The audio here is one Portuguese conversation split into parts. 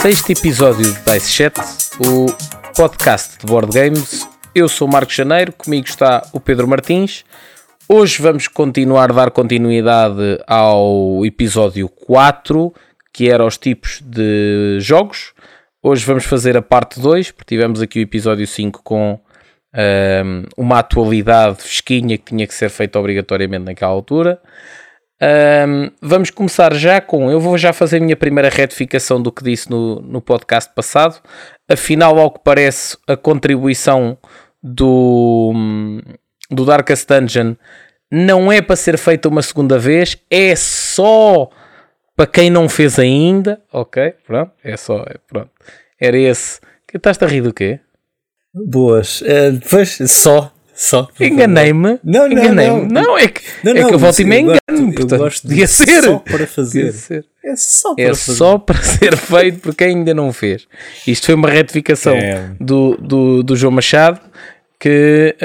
Sexto episódio de Dice Chat, o podcast de board games. Eu sou o Marco Janeiro, comigo está o Pedro Martins. Hoje vamos continuar a dar continuidade ao episódio 4, que era os tipos de jogos. Hoje vamos fazer a parte 2, porque tivemos aqui o episódio 5 com um, uma atualidade fresquinha que tinha que ser feita obrigatoriamente naquela altura. Um, vamos começar já com. Eu vou já fazer a minha primeira retificação do que disse no, no podcast passado. Afinal, ao que parece, a contribuição do, do Darkest Dungeon não é para ser feita uma segunda vez, é só para quem não fez ainda. Ok, pronto, é só. É, pronto. Era esse. Que estás a rir do quê? Boas. Uh, pois, só. Só. Enganei-me. Não, não, Enganei-me. não. Não, é que, Não, é não, que eu volto e me engano. eu Portanto, gosto de ser. só para fazer. Ser. É só para É fazer. só para ser feito por quem ainda não fez. Isto foi uma retificação É. do, do, do João Machado que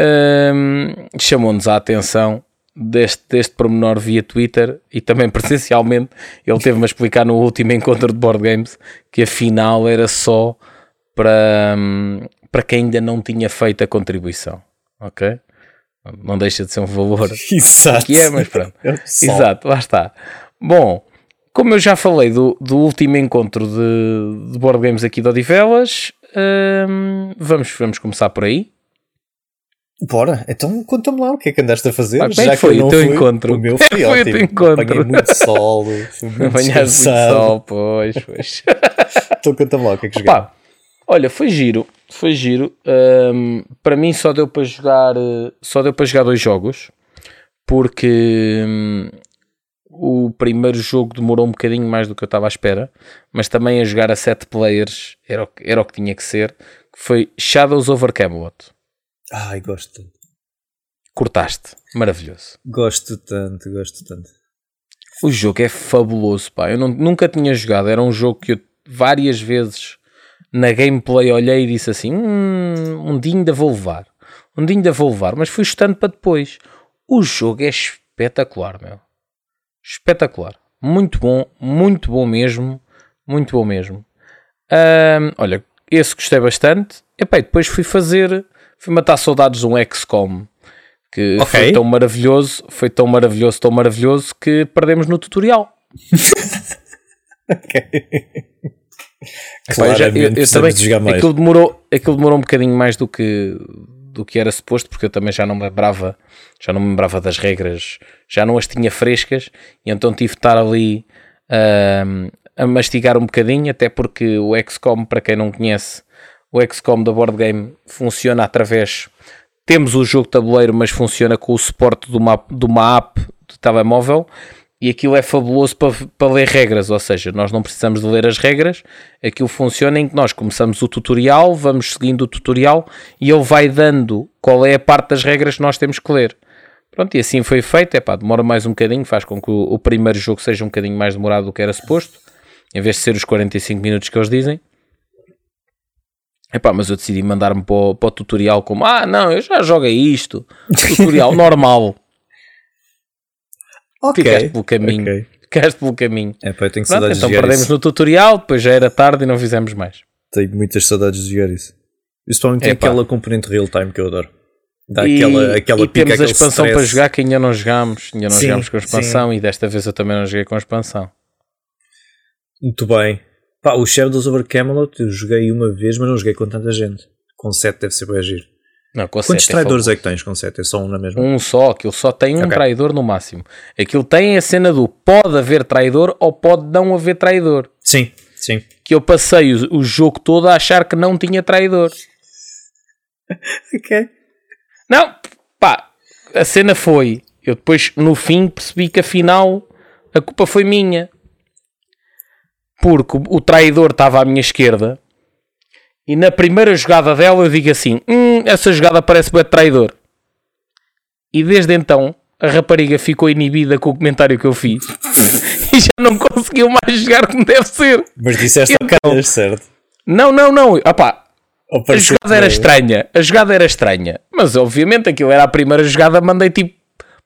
hum, chamou-nos a atenção deste, deste pormenor via Twitter e também presencialmente. Ele teve-me a explicar no último encontro de board games que afinal era só para, hum, para quem ainda não tinha feito a contribuição. Ok? Não deixa de ser um valor Exato. que é, mas pronto. É. Exato, lá está. Bom, como eu já falei do, do último encontro de, de board games aqui de Odivelas, hum, vamos, vamos começar por aí. Bora, então conta-me lá o que é que andaste a fazer. É já que foi o teu fui, encontro? O meu Como é foi foi o ótimo. teu encontro? Apanhei muito sol, fui muito Apanhaste muito sol, pois, pois. Então conta-me lá o que é que jogaste. Olha, foi giro, foi giro. Hum, para mim só deu para jogar, só deu para jogar dois jogos, porque hum, o primeiro jogo demorou um bocadinho mais do que eu estava à espera, mas também a jogar a sete players era o, que- era o que tinha que ser. que Foi Shadows over Camelot. Ai, gosto tanto. Cortaste, maravilhoso. Gosto tanto, gosto tanto. O jogo é fabuloso, pá. Eu não- nunca tinha jogado. Era um jogo que eu várias vezes na gameplay olhei e disse assim: hum, um dia ainda vou levar. Um dia ainda vou levar. Mas fui estando para depois. O jogo é espetacular, meu. Espetacular. Muito bom, muito bom mesmo. Muito bom mesmo. Olha, esse gostei bastante. Epá, e depois fui fazer, fui matar saudades de um XCOM que Ok. foi tão maravilhoso, foi tão maravilhoso, tão maravilhoso que perdemos no tutorial. Epá, eu já- eu- eu também- de jogar mais. Aquilo demorou, aquilo demorou um bocadinho mais do que, do que era suposto, porque eu também já não me lembrava, já não me lembrava das regras, já não as tinha frescas, e então tive de estar ali ahm, a mastigar um bocadinho, até porque o XCOM, para quem não conhece, o XCOM da board game funciona através. Temos o jogo tabuleiro, mas funciona com o suporte de uma, de uma app de telemóvel e aquilo é fabuloso para, para ler regras, ou seja, nós não precisamos de ler as regras, aquilo funciona em que nós começamos o tutorial, vamos seguindo o tutorial e ele vai dando qual é a parte das regras que nós temos que ler. Pronto, e assim foi feito, é pá, demora mais um bocadinho, faz com que o, o primeiro jogo seja um bocadinho mais demorado do que era suposto, em vez de ser os 45 minutos que eles dizem. Epá, mas eu decidi mandar-me para, o- para o tutorial como, ah não, eu já joguei isto, tutorial normal, Ok. ficaste pelo caminho, ok. ficaste pelo caminho. É pá, eu tenho Pronto, saudades então de jogar perdemos isso. no tutorial, depois já era tarde e não fizemos mais. Tenho muitas saudades de jogar isso. Principalmente tem Epá. aquela componente real time que eu adoro. Dá e, aquela, aquela e pica, temos a expansão stress. para jogar que ainda não jogámos, ainda não Sim, jogámos com a expansão e desta vez eu também não joguei com a expansão. Muito bem. Pá, o Shadows over Camelot eu joguei uma vez, mas não joguei com tanta gente. Com 7 deve ser bem agir. Não, Quantos é traidores fabuloso. é que tens com 7? É só um na mesma? Um só, aquilo só tem um Ok. traidor no máximo. Aquilo tem a cena do pode haver traidor ou pode não haver traidor. Sim, sim. Que eu passei o, o jogo todo a achar que não tinha traidor. Ok. Não, pá, a cena foi. Eu depois, no fim, percebi que afinal a culpa foi minha. Porque o, traidor estava à minha esquerda e na primeira jogada dela eu digo assim: hum, essa jogada parece bem traidor. E desde então a rapariga ficou inibida com o comentário que eu fiz e já não conseguiu mais jogar como deve ser. Mas disseste então, a caras, certo? Não, não, não. Opá, a jogada era estranha. A jogada era estranha. Mas obviamente aquilo era a primeira jogada, mandei tipo.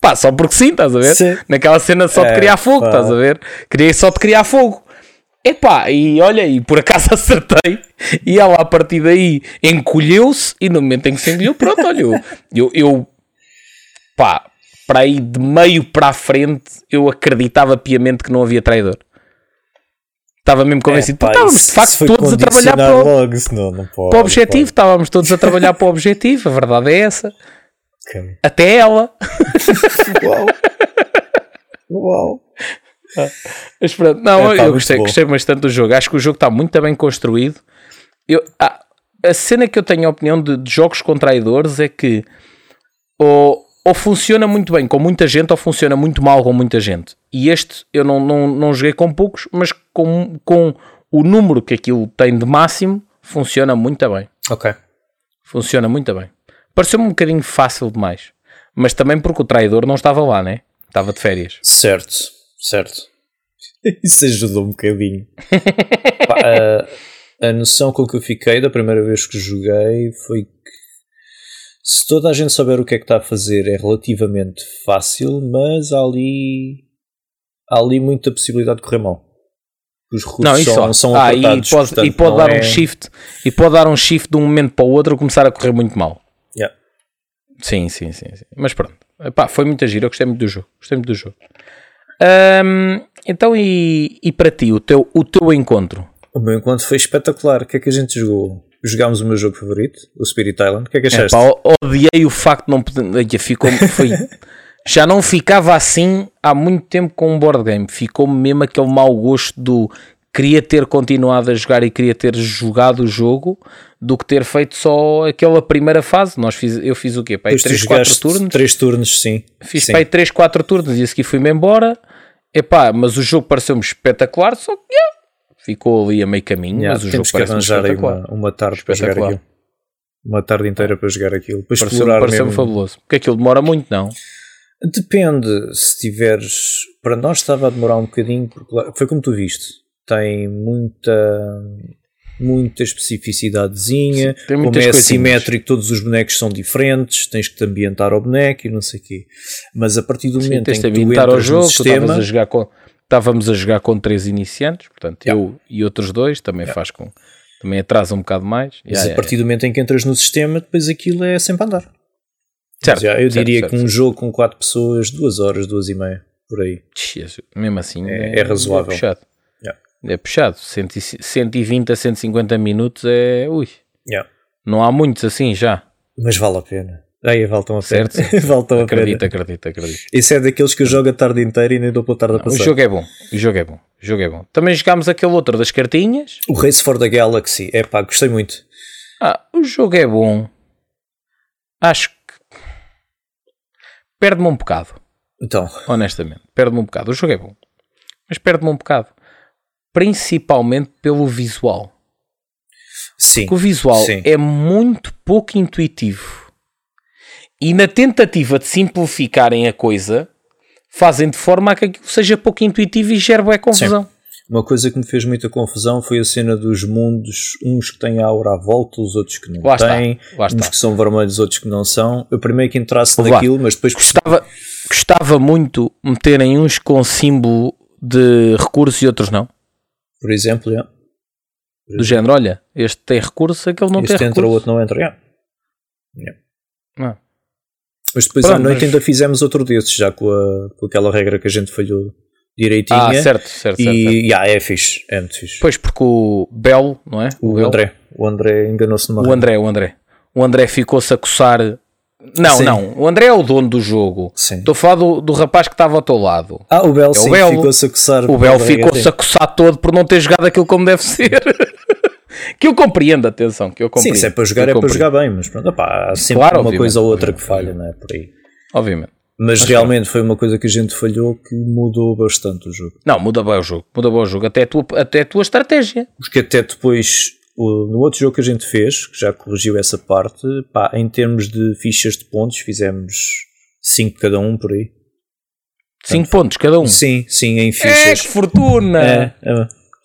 Pá, só porque sim, estás a ver? Sim. Naquela cena só de é, criar fogo, pá. estás a ver? Queria só de criar fogo. Epá, e olha, e por acaso acertei, e ela a partir daí encolheu-se, e no momento em que se encolheu, pronto, olha, eu, eu, eu pá, para aí de meio para a frente, eu acreditava piamente que não havia traidor. Estava mesmo convencido, é, pá, estávamos de facto todos a trabalhar para o, logo, não, não pode, para o objetivo, estávamos todos a trabalhar para o objetivo, a verdade é essa. Okay. Até ela. Uau! Uau! Mas pronto, não, é, eu gostei, gostei bastante do jogo. Acho que o jogo está muito bem construído. Eu, ah, a cena que eu tenho a opinião de, de, jogos com traidores é que ou, ou funciona muito bem com muita gente ou funciona muito mal com muita gente. E este eu não, não, não joguei com poucos, mas com, com o número que aquilo tem de máximo, funciona muito bem. Ok. Funciona muito bem. Pareceu-me um bocadinho fácil demais. Mas também porque o traidor não estava lá, né? Estava de férias. Certo. Certo. Isso ajudou um bocadinho. Pá, a, a noção com que eu fiquei da primeira vez que joguei foi que se toda a gente souber o que é que está a fazer é relativamente fácil, mas há ali, há ali muita possibilidade de correr mal. Os recursos não, isso são, são ah, e pode, portanto, e pode dar é... um shift e pode dar um shift de um momento para o outro começar a correr muito mal. Yeah. Sim, sim, sim, sim. Mas pronto. Epá, foi muito giro, eu gostei muito do jogo. Gostei muito do jogo. Um, então, e, e para ti, o teu, o teu encontro? O meu encontro foi espetacular. O que é que a gente jogou? Jogámos o meu jogo favorito, o Spirit Island. O que é que achaste? É, pá, odiei o facto de não poder. Ficou, foi, já não ficava assim há muito tempo com um board game. Ficou-me mesmo aquele mau gosto do queria ter continuado a jogar e queria ter jogado o jogo do que ter feito só aquela primeira fase. Nós fiz, eu fiz o quê? Pai, 3, 4 turnos? 3 turnos, sim. Fiz sim. pai 3, 4 turnos e a seguir fui-me embora. Epá, mas o jogo pareceu-me espetacular, só que yeah, ficou ali a meio caminho. Yeah, mas o jogo arranjar aí uma, uma tarde para jogar aquilo. Uma tarde inteira para jogar aquilo. Para pareceu, explorar pareceu mesmo. fabuloso. Porque aquilo demora muito, não? Depende. Se tiveres. Para nós estava a demorar um bocadinho, porque foi como tu viste. Tem muita muita especificidadezinha, Sim, como é assimétrico, todos os bonecos são diferentes, tens que te ambientar ao boneco e não sei o quê. Mas a partir do Sim, momento em que tu entras ao jogo, no sistema... A jogar com, estávamos a jogar com três iniciantes, portanto yeah. eu e outros dois, também yeah. faz com... Também atrasa um bocado mais. Mas yeah, a partir do momento em que entras no sistema, depois aquilo é sempre andar. Certo, Mas, eu certo, diria certo, que um jogo com quatro pessoas, duas horas, duas e meia, por aí. Mesmo assim é, é, é razoável. É é puxado. 120 a 150 minutos é. Ui. Yeah. Não há muitos assim já. Mas vale a pena. Aí voltam a certo? voltam a acredito, pena. Acredito, acredito, Isso é daqueles que eu jogo a tarde inteira e nem dou pela tarde a passar. O jogo é bom. O jogo é bom. O jogo é bom. Também jogámos aquele outro das cartinhas. O Race for the Galaxy. É pá, gostei muito. Ah, o jogo é bom. Acho que perde-me um bocado. Então. Honestamente, perde-me um bocado. O jogo é bom. Mas perde-me um bocado principalmente pelo visual. Sim. Porque o visual sim. é muito pouco intuitivo. E na tentativa de simplificarem a coisa, fazem de forma a que aquilo seja pouco intuitivo e gere a confusão. Sim. Uma coisa que me fez muita confusão foi a cena dos mundos, uns que têm aura à volta, os outros que não lá têm, está, uns está. que são vermelhos, outros que não são. Eu primeiro que entrasse naquilo, mas depois gostava, gostava muito meterem uns com símbolo de recursos e outros não. Por exemplo, yeah. Por do exemplo. género, olha, este tem recurso, aquele não este tem entra, recurso. o outro não entra. Yeah. Yeah. Ah. Mas depois Pronto, à noite mas... ainda fizemos outro desses, já com, a, com aquela regra que a gente falhou direitinho. Ah, certo, certo. E certo, certo. Yeah, é fixe, é muito fixe. Pois, porque o Belo, não é? O, o André. O André enganou-se numa O André, o André. O André ficou-se a coçar não, Sim. não. O André é o dono do jogo. Sim. Estou a falar do, do rapaz que estava ao teu lado. Ah, o Bel, é sim, ficou-se a coçar. O Bel ficou-se a coçar todo por não ter jogado aquilo como deve ser. que eu compreendo, atenção, que eu compreendo. Sim, se é para jogar, é para jogar bem, mas pronto, opá, há sempre claro, uma coisa ou outra que falha, não é? Por aí. Obviamente. Mas, mas realmente foi uma coisa que a gente falhou que mudou bastante o jogo. Não, muda bem o jogo, muda bem o jogo, até a tua, até a tua estratégia. Porque até depois no outro jogo que a gente fez, que já corrigiu essa parte, pá, em termos de fichas de pontos, fizemos 5 cada um por aí. 5 pontos cada um. Sim, sim, em É, fichas. que fortuna! É, é.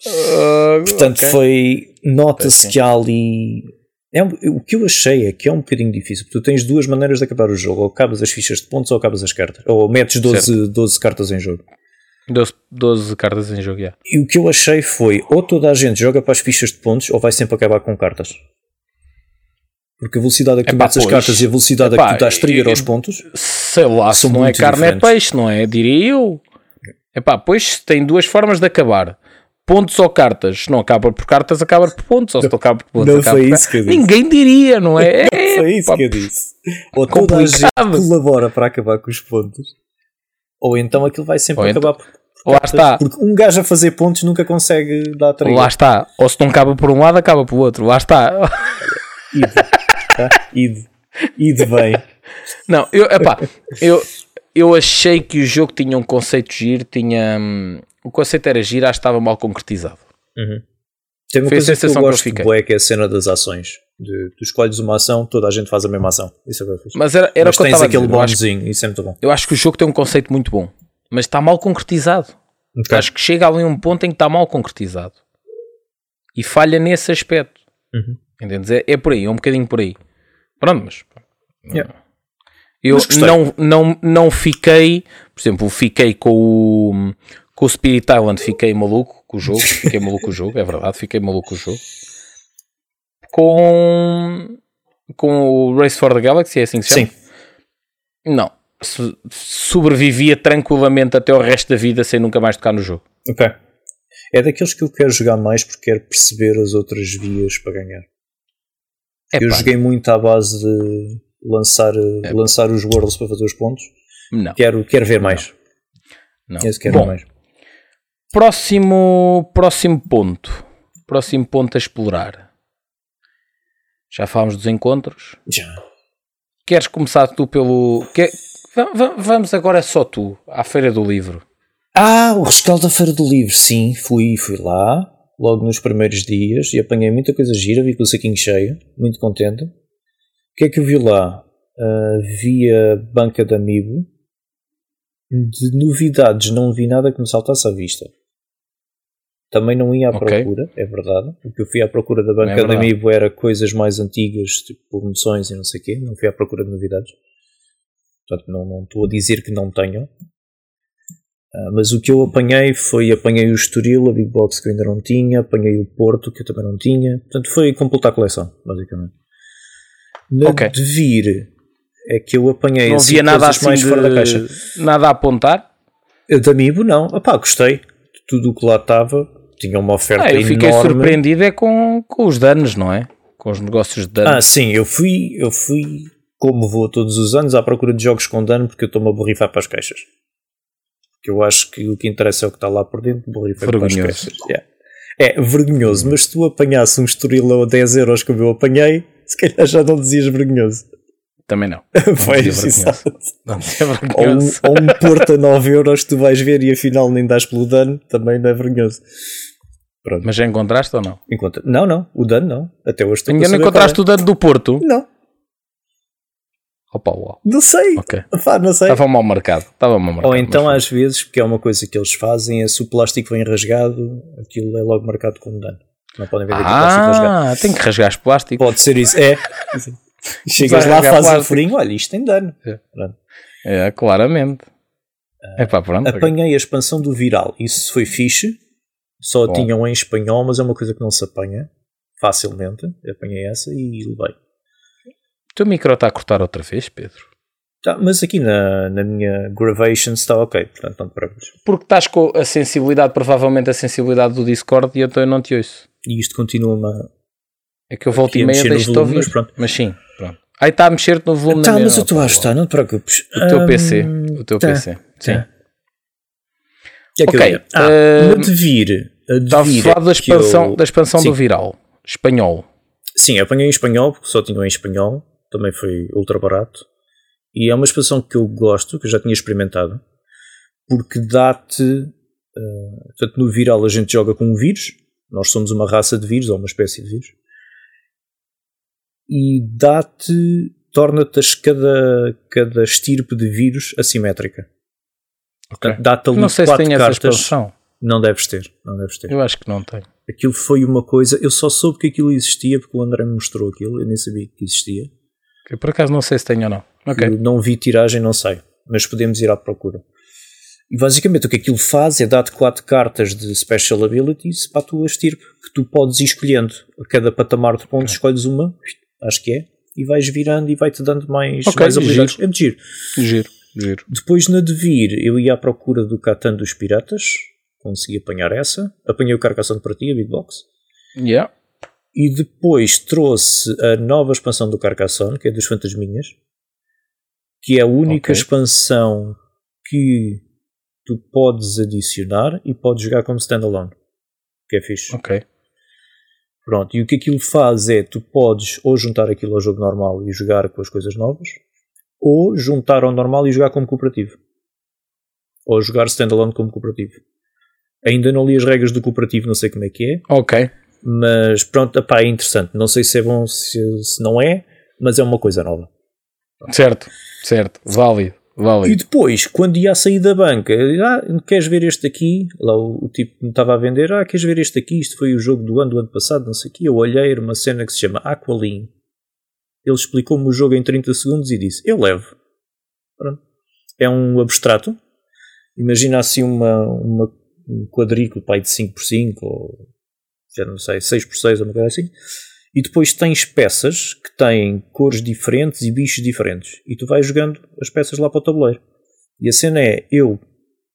Ah, Portanto, ok. foi. Nota-se que há ali. É um- o que eu achei é que é um bocadinho difícil, porque tu tens duas maneiras de acabar o jogo: ou acabas as fichas de pontos ou acabas as cartas, ou metes 12, 12 cartas em jogo. 12, 12 cartas em jogo, já. E o que eu achei foi: ou toda a gente joga para as fichas de pontos, ou vai sempre acabar com cartas. Porque a velocidade a que tu Epá, metes as pois. cartas e a velocidade a que tu dás trigger eu- aos pontos. Sei lá, se não é carne diferentes. é peixe, não é? Diria eu. Epá, pois tem duas formas de acabar. Pontos ou cartas. Se não acaba por cartas, acaba por pontos. Ou se não acaba por pontos, Não acaba foi por isso que eu disse. Ninguém diria, não é? É, Foi isso pá, que eu disse. Ou toda a gente colabora para acabar com os pontos, ou então aquilo vai sempre Ou então- acabar por. por Lá está. Porque um gajo a fazer pontos nunca consegue dar trigger. Lá está. Ou se não acaba por um lado, acaba por outro. Lá está. Ide. Tá? Ide. Ide bem. Não, eu, epá, eu, eu achei que o jogo tinha um conceito giro, tinha. hum, o conceito era giro, acho que estava mal concretizado. Tem uma Foi a coisa que eu sensação que eu gosto fiquei. bué, que é a cena das ações. De, tu escolhes uma ação, toda a gente faz a mesma ação. Isso é bem fixe. Mas era, era Mas o que tens aquele. Eu acho, bonzinho, isso é muito bom. eu acho que o jogo tem um conceito muito bom, mas está mal concretizado. Ok. Acho que chega ali a um ponto em que está mal concretizado e falha nesse aspecto. Uhum. Entendes? É, é por aí, é um bocadinho por aí. Pronto, mas Yeah. eu Mas não, não, não fiquei, por exemplo, fiquei com o, com o Spirit Island, fiquei maluco com o jogo, fiquei maluco com o jogo, é verdade, fiquei maluco com o jogo. Com, com o Race for the Galaxy, é assim que se chama? Sim. Não. So- sobrevivia tranquilamente até o resto da vida sem nunca mais tocar no jogo. Ok. É daqueles que eu quero jogar mais porque quero perceber as outras vias para ganhar. eu joguei muito à base de lançar, É. lançar os Worlds para fazer os pontos. Não. Quero, quero ver mais. não. Esse quero Bom, ver mais. próximo, próximo ponto. Próximo ponto a explorar. Já falámos dos encontros. Já. Queres começar tu pelo. va- Vamos agora só tu, à Feira do Livro. Ah, o rescaldo da Feira do Livro, sim, fui, fui lá, logo nos primeiros dias, e apanhei muita coisa gira, vi com o saquinho cheio, muito contente. O que é que eu vi lá? Ah, vi a banca de amigo. De novidades, não vi nada que me saltasse à vista. Também não ia à Ok. procura, é verdade. O que eu fui à procura da banca É de verdade. amigo era coisas mais antigas, tipo promoções e não sei o quê. Não fui à procura de novidades. Portanto, não, não estou a dizer que não tenham. Ah, mas o que eu apanhei foi, apanhei o Estoril, a Big Box que eu ainda não tinha, apanhei o Porto que eu também não tinha, portanto foi completar a coleção, basicamente. Na Ok. de vir é que eu apanhei Não assim, havia nada coisas assim mais fora da de- caixa. Nada a apontar. De Amiibo não, Epá, gostei de tudo o que lá estava, tinha uma oferta Ah, eu fiquei enorme. surpreendido é com, com os danos, não é? Com os negócios de Ah, danos. sim, eu fui, eu fui como vou todos os anos à procura de jogos com dano porque eu estou-me a borrifar para as caixas. Porque eu acho que o que interessa é o que está lá por dentro, borrifar para as caixas. Yeah. É vergonhoso, mas se tu apanhasse um estoril a 10 euros como eu apanhei, se calhar já não dizias vergonhoso. Também não. Pois, exato. É ou, um, ou um Porto a 9 euros que tu vais ver e afinal nem dás pelo dano, também não é vergonhoso. Pronto. Mas já encontraste ou não? Encontra... Não, não, o dano não. Até hoje estou Ainda não encontraste qual o dano do Porto? é. Não, Opa, uau. não sei. Ok. Pá, não sei. Estava mal marcado. Estava mal marcado. Ou então, mas às vezes, porque é uma coisa que eles fazem, é se o plástico vem rasgado, aquilo é logo marcado como dano. Não podem vender com plástico rasgado. Ah, tem que rasgar os plásticos. Pode ser isso. É. Chegas lá, fazes plástico. furinho, olha, isto tem dano. É. É, claramente. É pá, pronto. Apanhei a expansão do Viral. Isso foi fixe. Só Bom. tinham em espanhol, mas é uma coisa que não se apanha facilmente. Apanhei essa e levei. O teu micro está a cortar outra vez, Pedro? Tá, mas aqui na, na minha Gravation está ok, portanto não te preocupes. Porque estás com a sensibilidade, provavelmente a sensibilidade do Discord e então eu não te ouço. E isto continua-me a. É que eu volto e meia mexer deixo-te volume, ouvir. mas pronto. Mas sim, pronto. Aí está a mexer-te no volume Tá, na mas eu estou a ajustar, não te preocupes. O teu Hum, PC. O teu tá, PC. Sim. tá. O que é que Ok? Ah, eh, uma de vir. A de Estava a vir falar da é expansão, eu- da expansão Sim. do viral. Espanhol. Sim, apanhei em espanhol, porque só tinha em espanhol. Também foi ultra barato. E é uma expansão que eu gosto, que eu já tinha experimentado. Porque dá-te. eh, portanto, no viral a gente joga com um vírus. Nós somos uma raça de vírus, ou uma espécie de vírus. E dá-te. torna-te cada, cada estirpe de vírus assimétrica. Okay. Dá-te ali não sei quatro se tem cartas. essa expansão. Não deves ter, não deves ter. Eu acho que não tem. Aquilo foi uma coisa, eu só soube que aquilo existia porque o André me mostrou aquilo, eu nem sabia que existia. Por acaso não sei se tem ou não. Ok. Eu não vi tiragem, não sei, mas podemos ir à procura. E basicamente o que aquilo faz é dar-te quatro cartas de Special Abilities para a tua estirpe, que tu podes ir escolhendo. A cada patamar de pontos escolhes uma, acho que é, e vais virando e vai-te dando mais, Ok, mais habilidades. É de giro. Giro, giro. Depois na Devir eu ia à procura do Catan dos Piratas, consegui apanhar essa, apanhei o Carcassonne para ti, a Big Box, Yeah. e depois trouxe a nova expansão do Carcassonne, que é dos Fantasminhas, que é a única Ok. expansão que tu podes adicionar e podes jogar como standalone, que é fixe. Ok. Pronto, e o que aquilo faz é tu podes ou juntar aquilo ao jogo normal e jogar com as coisas novas, ou juntar ao normal e jogar como cooperativo. Ou jogar standalone como cooperativo. Ainda não li as regras do cooperativo, não sei como é que é, Ok. mas pronto, epá, é interessante. Não sei se é bom, se, se não é, mas é uma coisa nova. Certo, certo. Válido, E válido. depois, quando ia a sair da banca, ah, queres ver este aqui? Lá o, o tipo me estava a vender, ah, queres ver este aqui? Isto foi o jogo do ano do ano passado, não sei o quê. Eu olhei, era uma cena que se chama Aqualine. Ele explicou-me o jogo em 30 segundos e disse, eu levo. Pronto. É um abstrato. Imagina assim uma, uma, um quadrículo pai de 5x5 ou já não sei, 6x6 ou uma coisa assim. E depois tens peças que têm cores diferentes e bichos diferentes. E tu vais jogando as peças lá para o tabuleiro. E a cena é: eu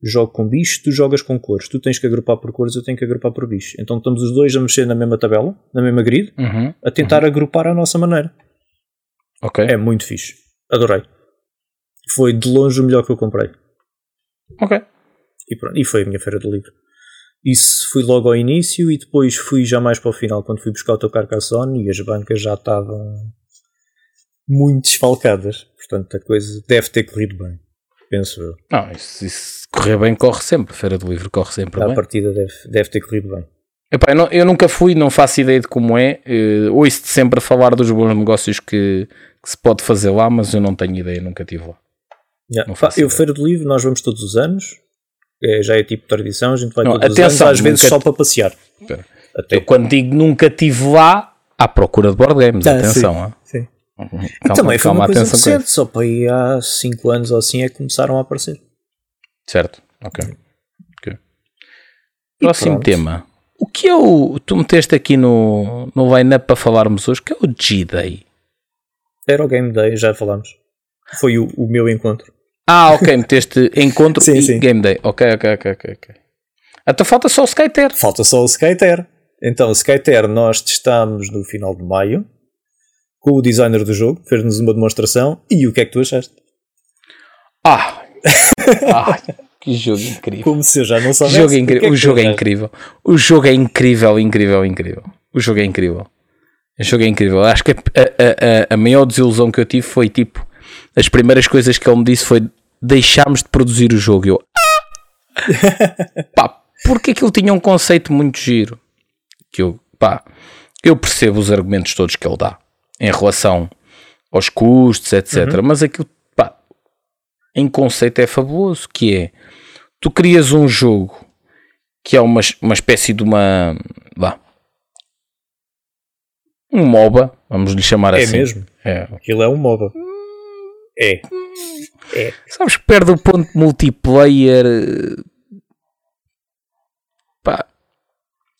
jogo com bichos, tu jogas com cores. Tu tens que agrupar por cores, eu tenho que agrupar por bichos. Então estamos os dois a mexer na mesma tabela, na mesma grid, Uhum. a tentar agrupar à nossa maneira. Ok. É muito fixe. Adorei. Foi de longe o melhor que eu comprei. Ok. E, pronto, e foi a minha feira do livro. Isso fui logo ao início e depois fui já mais para o final, quando fui buscar o teu Carcassonne e as bancas já estavam muito desfalcadas. Portanto, a coisa deve ter corrido bem, penso eu. Não, isso, isso correr bem corre sempre. Feira do Livro corre sempre A bem. partida deve, deve ter corrido bem. Epá, eu, não- eu nunca fui, não faço ideia de como é. Uh, Ouço-te sempre a falar dos bons negócios que, que se pode fazer lá, mas eu não tenho ideia, nunca estive lá. Yeah. Eu, ideia. Feira do Livro, nós vamos todos os anos. É, já é tipo tradição, a gente vai Não, todos atenção, os anos, às vezes só para passear. Espera. Até. Eu quando digo nunca estive lá, à procura de board games, Ah, atenção. sim, ah. sim. Calma, Também foi calma, uma coisa recente, só para aí há 5 anos ou assim é que começaram a aparecer. Certo, ok. Ok. Próximo pronto. tema. O que é o. Tu meteste aqui no, no line-up para falarmos hoje, que é o G-Day. Era o Game Day, já falámos. Foi o, o meu encontro. Ah, ok, meteste encontro Sim, e sim. Game Day. Ok, ok, ok, ok. Então falta só o Skyter. Falta só o Skyter. Então, o Skyter nós testámos no final de maio com o designer do jogo, fez-nos uma demonstração. E o que é que tu achaste? Ah! ah que jogo incrível. Como se eu já não O soubesse. jogo é incrível. que O jogo é incrível. O jogo é incrível, incrível, incrível. O jogo é incrível. O jogo é incrível. Acho que a, a- a- a maior desilusão que eu tive foi tipo. As primeiras coisas que ele me disse foi deixámos de produzir o jogo. Eu. "Ah!" pá, porque aquilo tinha um conceito muito giro. Que eu, pá, eu percebo os argumentos todos que ele dá em relação aos custos, etc. Mas aquilo, pá, em conceito é fabuloso. Que é tu crias um jogo que é uma, uma espécie de uma. Vá. Um MOBA, vamos lhe chamar É assim. mesmo? É. Aquilo é um MOBA. É. É. Sabes que perde o ponto multiplayer. eh, Pá.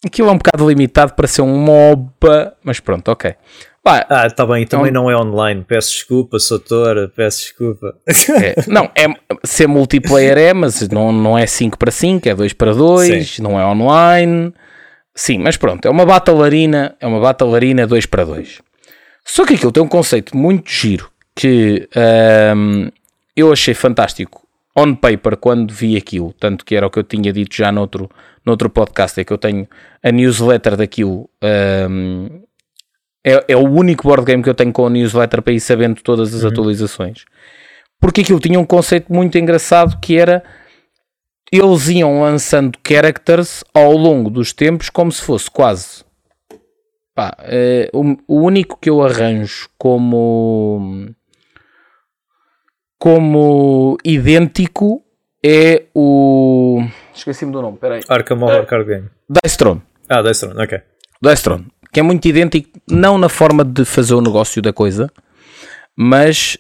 Aquilo é um bocado limitado para ser um MOBA, mas pronto, ok. Pá, Ah, está bem, também Então- não é online. Peço desculpa, Soutora, peço desculpa. é- não, é, ser multiplayer é, mas não, não é 5 para 5, é 2 para 2, não é online. Sim, mas pronto, é uma Battle Arena, é uma Battle Arena 2 para 2. Só que aquilo tem um conceito muito giro que ahm, eu achei fantástico on paper quando vi aquilo, tanto que era o que eu tinha dito já noutro, noutro podcast, é que eu tenho a newsletter daquilo. ahm, é, é o único board game que eu tenho com a newsletter para ir sabendo todas as atualizações. Porque aquilo tinha um conceito muito engraçado que era eles iam lançando characters ao longo dos tempos como se fosse quase pá, eh, o, o único que eu arranjo como como idêntico é o. Esqueci-me do nome, peraí. Arkham Horror Card Game. Dice Throne. Ah, Dice Throne, ok. Dice Throne. Que é muito idêntico, não na forma de fazer o negócio da coisa, mas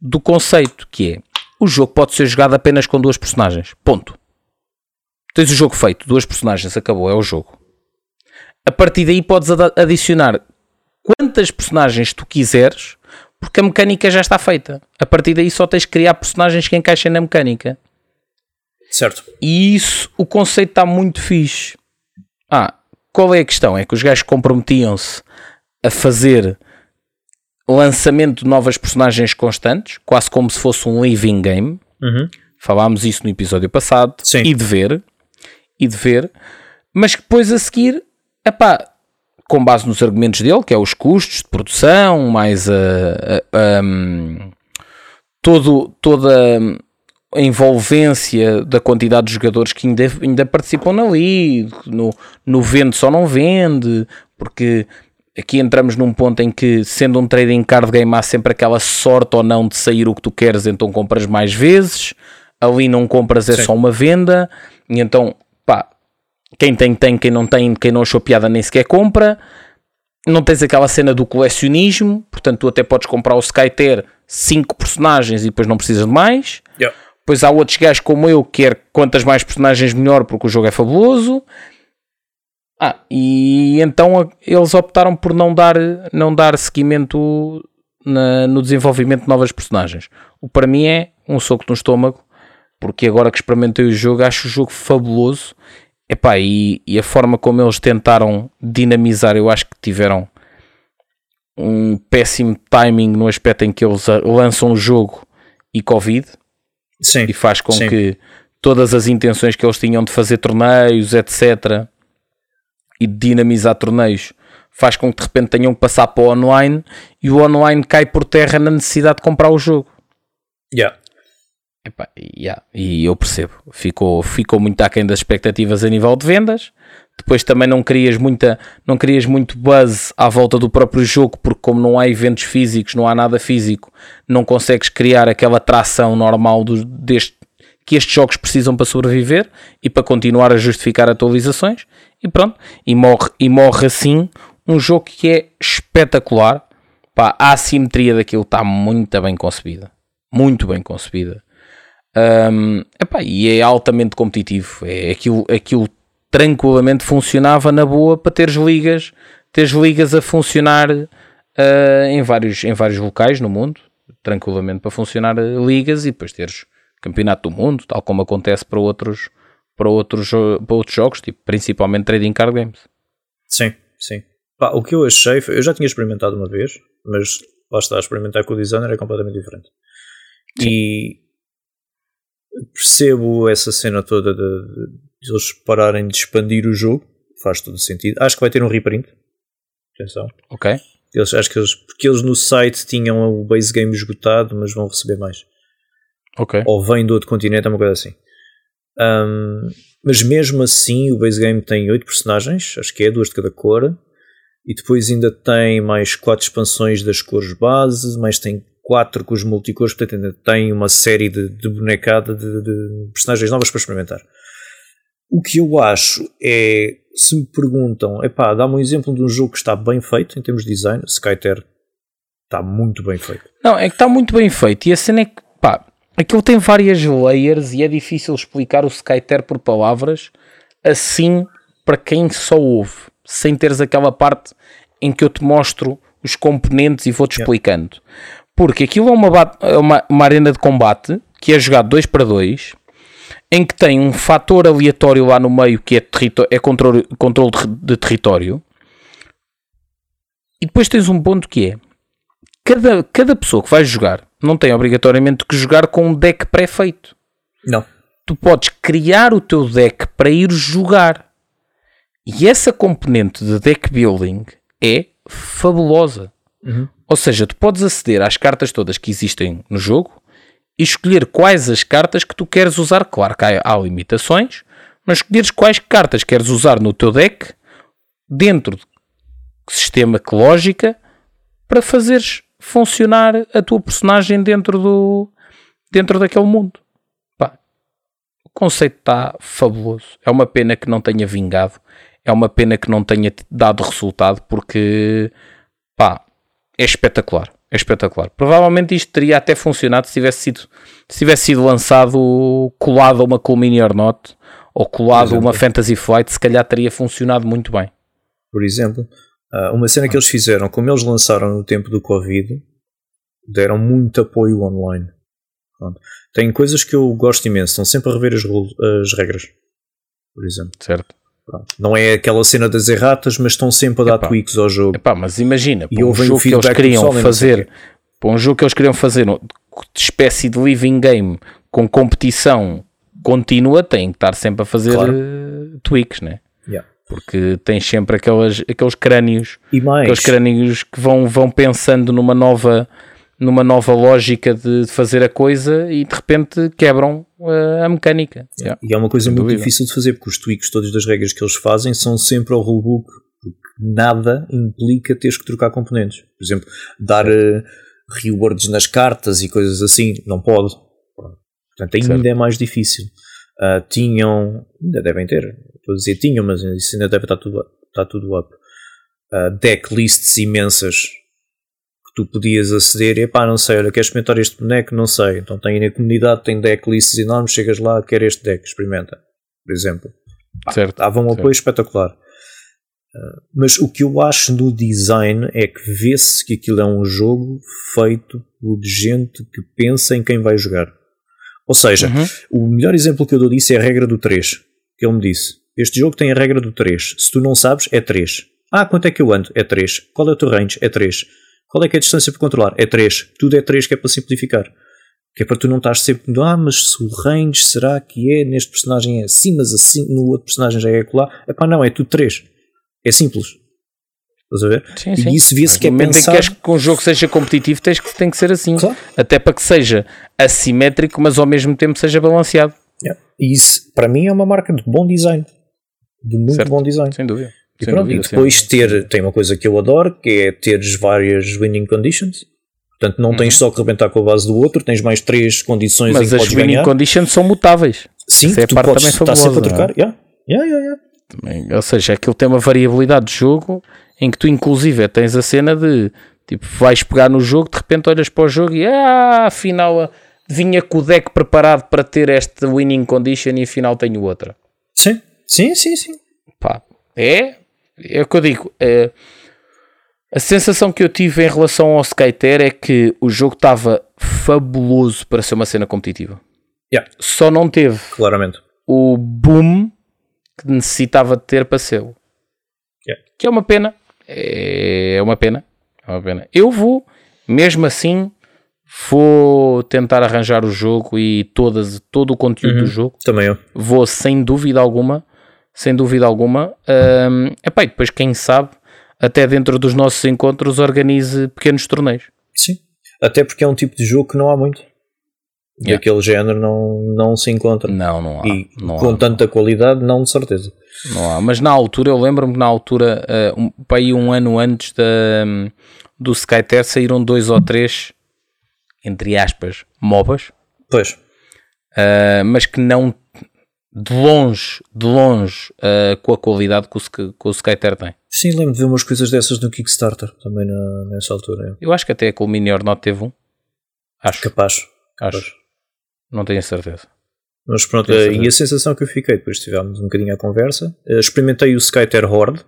do conceito que é o jogo pode ser jogado apenas com duas personagens. Ponto. Tens o jogo feito, duas personagens, acabou, é o jogo. A partir daí podes adicionar quantas personagens tu quiseres, porque a mecânica já está feita. A partir daí só tens de criar personagens que encaixem na mecânica. Certo. E isso, o conceito está muito fixe. Ah, qual é a questão? É que os gajos comprometiam-se a fazer lançamento de novas personagens constantes, quase como se fosse um living game. Uhum. Falámos isso no episódio passado. Sim. E de ver. E de ver. Mas que depois a seguir, epá, com base nos argumentos dele, que é os custos de produção, mais a, a, a, um, todo, toda a envolvência da quantidade de jogadores que ainda, ainda participam ali, no, no vende só não vende, porque aqui entramos num ponto em que, sendo um trading card game, há sempre aquela sorte ou não de sair o que tu queres, então compras mais vezes. Ali não compras, é Sim. só uma venda. E então, pá, quem tem, tem, quem não tem, quem não achou piada nem sequer compra. Não tens aquela cena do colecionismo, portanto, tu até podes comprar o Skyter 5 personagens e depois não precisas de mais. Yeah. Depois há outros gajos como eu que quer quantas mais personagens melhor porque o jogo é fabuloso. Ah, e então eles optaram por não dar, não dar seguimento na, no desenvolvimento de novas personagens. O para mim é um soco no estômago, porque agora que experimentei o jogo, acho o jogo fabuloso. Epá, e, e a forma como eles tentaram dinamizar, eu acho que tiveram um péssimo timing no aspecto em que eles lançam o jogo e Covid. Sim, e faz com sim. que todas as intenções que eles tinham de fazer torneios, etc., e de dinamizar torneios faz com que de repente tenham que passar para o online e o online cai por terra na necessidade de comprar o jogo. Yeah. Epá, yeah. E eu percebo, ficou, ficou muito aquém das expectativas a nível de vendas. Depois também não querias, muita, não querias muito buzz à volta do próprio jogo, porque como não há eventos físicos, não há nada físico, não consegues criar aquela tração normal do, deste, que estes jogos precisam para sobreviver e para continuar a justificar atualizações. E pronto, e morre, e morre assim um jogo que é espetacular. Pá, a assimetria daquilo está muito bem concebida. Muito bem concebida. Um, epá, e é altamente competitivo. É aquilo, aquilo tranquilamente funcionava na boa para teres ligas, teres ligas a funcionar uh, em, vários, em vários locais no mundo, tranquilamente para funcionar ligas e depois teres campeonato do mundo, tal como acontece para outros, para outros, para outros jogos, tipo, principalmente trading card games. Sim, sim. Pá, o que eu achei, eu já tinha experimentado uma vez, mas lá está, a experimentar com o designer é completamente diferente. Sim. E percebo essa cena toda de, de, eles pararem de expandir o jogo, faz todo sentido. Acho que vai ter um reprint. Atenção. Ok. Eles, acho que eles, porque eles no site tinham o base game esgotado, mas vão receber mais. Ok. Ou vem do outro continente, é uma coisa assim. Um, mas mesmo assim, o base game tem 8 personagens, acho que é, duas de cada cor, e depois ainda tem mais 4 expansões das cores base, mais tem 4 com os multicores, portanto ainda tem uma série de, de bonecada de, de, personagens novas para experimentar. O que eu acho é, se me perguntam, epá, dá-me um exemplo de um jogo que está bem feito em termos de design, Skyter está muito bem feito. Não, é que está muito bem feito, e a cena é que, pá, Aquilo tem várias layers e é difícil explicar o Skyter por palavras assim para quem só ouve, sem teres aquela parte em que eu te mostro os componentes e vou-te explicando. Porque aquilo é uma, é uma, uma arena de combate que é jogado 2 para 2 em que tem um fator aleatório lá no meio que é, é controle, controle de, de território e depois tens um ponto que é cada, cada pessoa que vai jogar não tem obrigatoriamente que jogar com um deck pré-feito. Não. Tu podes criar o teu deck para ir jogar. E essa componente de deck building é fabulosa. Uhum. Ou seja, tu podes aceder às cartas todas que existem no jogo e escolher quais as cartas que tu queres usar. Claro que há, há limitações, mas escolheres quais cartas queres usar no teu deck dentro do sistema que lógica para fazeres funcionar a tua personagem dentro do dentro daquele mundo. Pá. conceito está fabuloso. É uma pena que não tenha vingado. É uma pena que não tenha dado resultado porque pá, é espetacular. É espetacular. Provavelmente isto teria até funcionado se tivesse sido, se tivesse sido lançado colado a uma Cool Mini or Not ou colado a uma Fantasy Flight, se calhar teria funcionado muito bem. Por exemplo, ah, uma cena que eles fizeram, como eles lançaram no tempo do Covid, deram muito apoio online. Pronto. Tem coisas que eu gosto imenso, estão sempre a rever as, as regras, por exemplo. Certo. Pronto. Não é aquela cena das erratas, mas estão sempre a dar Epá. tweaks ao jogo. Epá, mas imagina, para um jogo que eles queriam fazer, para um jogo que eles queriam fazer de espécie de living game com competição contínua, tem que estar sempre a fazer claro. Eh, tweaks, né? Yeah. Porque tens sempre aquelas, aqueles crânios, e mais. aqueles crânios que vão, vão pensando numa nova numa nova lógica de fazer a coisa e de repente quebram uh, a mecânica. Yeah. E é uma coisa muito dúvida. difícil de fazer porque os tweaks todos das regras que eles fazem são sempre ao rulebook porque nada implica teres que trocar componentes. Por exemplo, dar uh, rewards nas cartas e coisas assim, não pode. Portanto, ainda certo. é mais difícil. Uh, tinham, ainda devem ter, estou a dizer tinham, mas isso ainda deve estar tudo, estar tudo up. Uh, deck lists imensas tu podias aceder e pá, não sei, olha, queres experimentar este boneco? Não sei. Então tem na comunidade, tem decklists enormes, chegas lá, quer este deck, experimenta, por exemplo. Certo. Dava um apoio espetacular. Uh, mas o que eu acho no design é que vê-se que aquilo é um jogo feito por gente que pensa em quem vai jogar. Ou seja, uhum. o melhor exemplo que eu dou disso é a regra do 3. Que ele me disse: Este jogo tem a regra do 3. Se tu não sabes, é 3. Ah, quanto é que eu ando? É 3. Qual é o teu range? É 3. Qual é que é a distância para controlar? É 3. Tudo é 3 que é para simplificar. Que é para tu não estás sempre, ah, mas se o range será que é neste personagem é assim, mas assim no outro personagem já é colar. É pá, não, é tudo 3. É simples. Estás a ver? Sim, sim. E isso vê-se que é momento pensado... em que queres que um jogo seja competitivo, tens que, tem que ser assim. Claro. Até para que seja assimétrico, mas ao mesmo tempo seja balanceado. Yeah. E isso, para mim, é uma marca de bom design. De muito certo. bom design. Sem dúvida. E, pronto, dúvida, e depois ter, tem uma coisa que eu adoro, que é teres várias winning conditions. Portanto, não tens uhum. só que rebentar com a base do outro, tens mais três condições Mas em que as winning ganhar. conditions são mutáveis. Sim, Essa é tu parte podes também sempre a trocar. É? Yeah. Yeah, yeah, yeah. Também, ou seja, aquilo tem uma variabilidade de jogo em que tu, inclusive, tens a cena de tipo, vais pegar no jogo, de repente olhas para o jogo e ah, afinal vinha com o deck preparado para ter esta winning condition e afinal tenho outra. Sim, sim, sim, sim. Pá, é é o que eu digo. É, a sensação que eu tive em relação ao Skater é que o jogo estava fabuloso para ser uma cena competitiva. Yeah. Só não teve Claramente. o boom que necessitava de ter para ser. Yeah. Que é uma pena. É uma pena. É uma pena. Eu vou, mesmo assim, vou tentar arranjar o jogo e todas, todo o conteúdo uhum. do jogo. Também eu. Vou, sem dúvida alguma, sem dúvida alguma. Um, epá, e depois, quem sabe, até dentro dos nossos encontros, organize pequenos torneios. Sim, até porque é um tipo de jogo que não há muito. Yeah. Daquele género não, não se encontra. Não, não há. E não com há, tanta não. qualidade, não de certeza. Não há. Mas na altura, eu lembro-me que na altura, uh, um, para aí um ano antes da, um, do Skyter, saíram dois ou três, entre aspas, MOBAs. Pois. Uh, mas que não de longe, de longe, uh, com a qualidade que o, que o Skater tem. Sim, lembro de ver umas coisas dessas no Kickstarter, também na, nessa altura. Eu acho que até com o Mini or Not teve um. Acho. Capaz. Acho. Capaz. Não tenho certeza. Mas pronto, uh, e a sensação que eu fiquei, depois tivemos um bocadinho a conversa, uh, experimentei o Skyter Horde,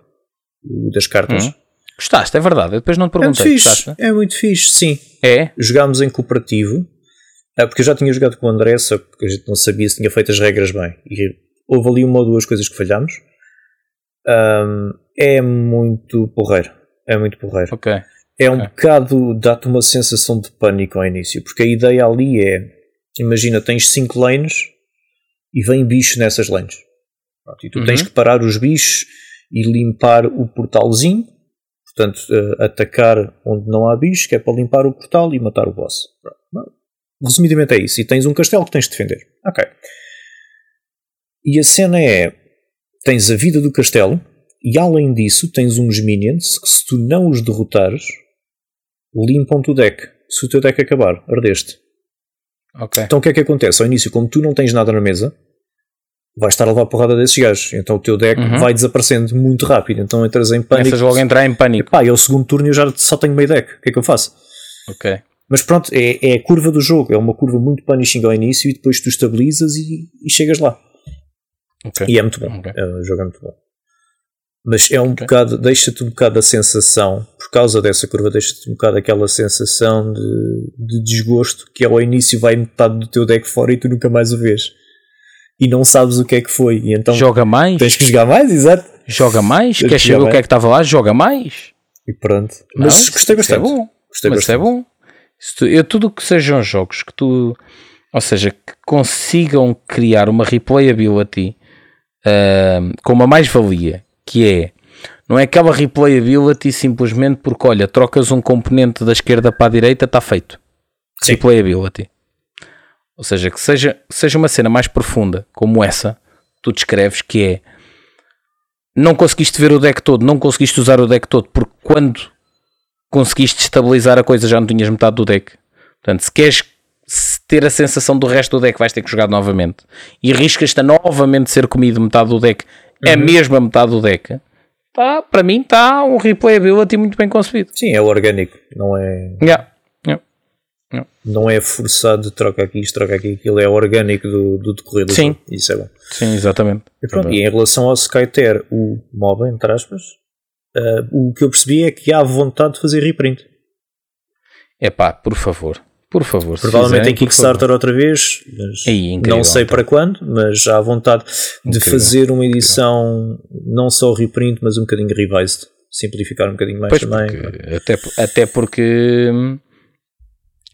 das cartas. Hum. Gostaste, é verdade. Eu depois não te perguntei. É muito fixe, é muito fixe sim. É? Jogámos em cooperativo é porque eu já tinha jogado com o André, só que a gente não sabia se tinha feito as regras bem. E houve ali uma ou duas coisas que falhámos. Um, é muito porreiro. É muito porreiro. Ok. É um okay. bocado, dá-te uma sensação de pânico ao início, porque a ideia ali é: imagina, tens 5 lanes e vem bicho nessas lanes. E tu uhum. tens que parar os bichos e limpar o portalzinho, portanto, uh, atacar onde não há bicho, que é para limpar o portal e matar o boss. Pronto. Resumidamente é isso. E tens um castelo que tens de defender. Ok. E a cena é: tens a vida do castelo, e além disso, tens uns minions que, se tu não os derrotares, limpam-te o deck. Se o teu deck acabar, ardeste. Okay. Então o que é que acontece? Ao início, como tu não tens nada na mesa, vais estar a levar porrada desses gajos. Então o teu deck Uhum. vai desaparecendo muito rápido. Então entras em pânico. Começas logo a entrar em pânico. Pá, é o segundo turno e eu já só tenho meio deck. O que é que eu faço? Ok. Mas pronto, é, é a curva do jogo. É uma curva muito punishing ao início e depois tu estabilizas e, e chegas lá. ok. E é muito bom. Ok. É, o jogo é muito bom. Mas é um Ok. bocado, deixa-te um bocado a sensação, por causa dessa curva, deixa-te um bocado aquela sensação de, de desgosto que ao início vai metade do teu deck fora e tu nunca mais o vês. E não sabes o que é que foi. E então Joga mais? tens que jogar mais, exato. Joga mais? Tens Queres que saber o que é que estava lá? Joga mais? E pronto. Não, Mas isso- gostei é bastante. bom. Gostei Mas é bastante. bom. Tu- eu, tudo o que sejam jogos que tu, ou seja, que consigam criar uma replayability ahm, com uma mais-valia, que é, não é aquela replayability simplesmente porque, olha, trocas um componente da esquerda para a direita, está feito. Sim. Replayability. Ou seja, que seja, seja uma cena mais profunda, como essa, tu descreves, que é, não conseguiste ver o deck todo, não conseguiste usar o deck todo, porque quando conseguiste estabilizar a coisa, já não tinhas metade do deck. Portanto, se queres ter a sensação do resto do deck, vais ter que jogar novamente. E arriscas-te a novamente ser comido metade do deck, a mesma metade do deck. Tá, para mim está um replayability muito bem concebido. Sim, é orgânico. Não é, Yeah. Yeah. não é forçado de troca aqui, isto, troca aqui, aquilo é orgânico do, do decorrer do Sim. jogo. Isso é bom. Sim, exatamente. E, pronto, e em relação ao Skyter, o MOBA, entre aspas, ah, o que eu percebi é que há vontade de fazer reprint. É pá, por favor. Por favor. Provavelmente fizerem, em Kickstarter outra vez, mas Ei, incrível, não sei então. para quando, mas já há vontade de Incrível, fazer uma edição não só reprint, mas um bocadinho revised. Simplificar um bocadinho mais Pois, também. porque- até, até porque hum,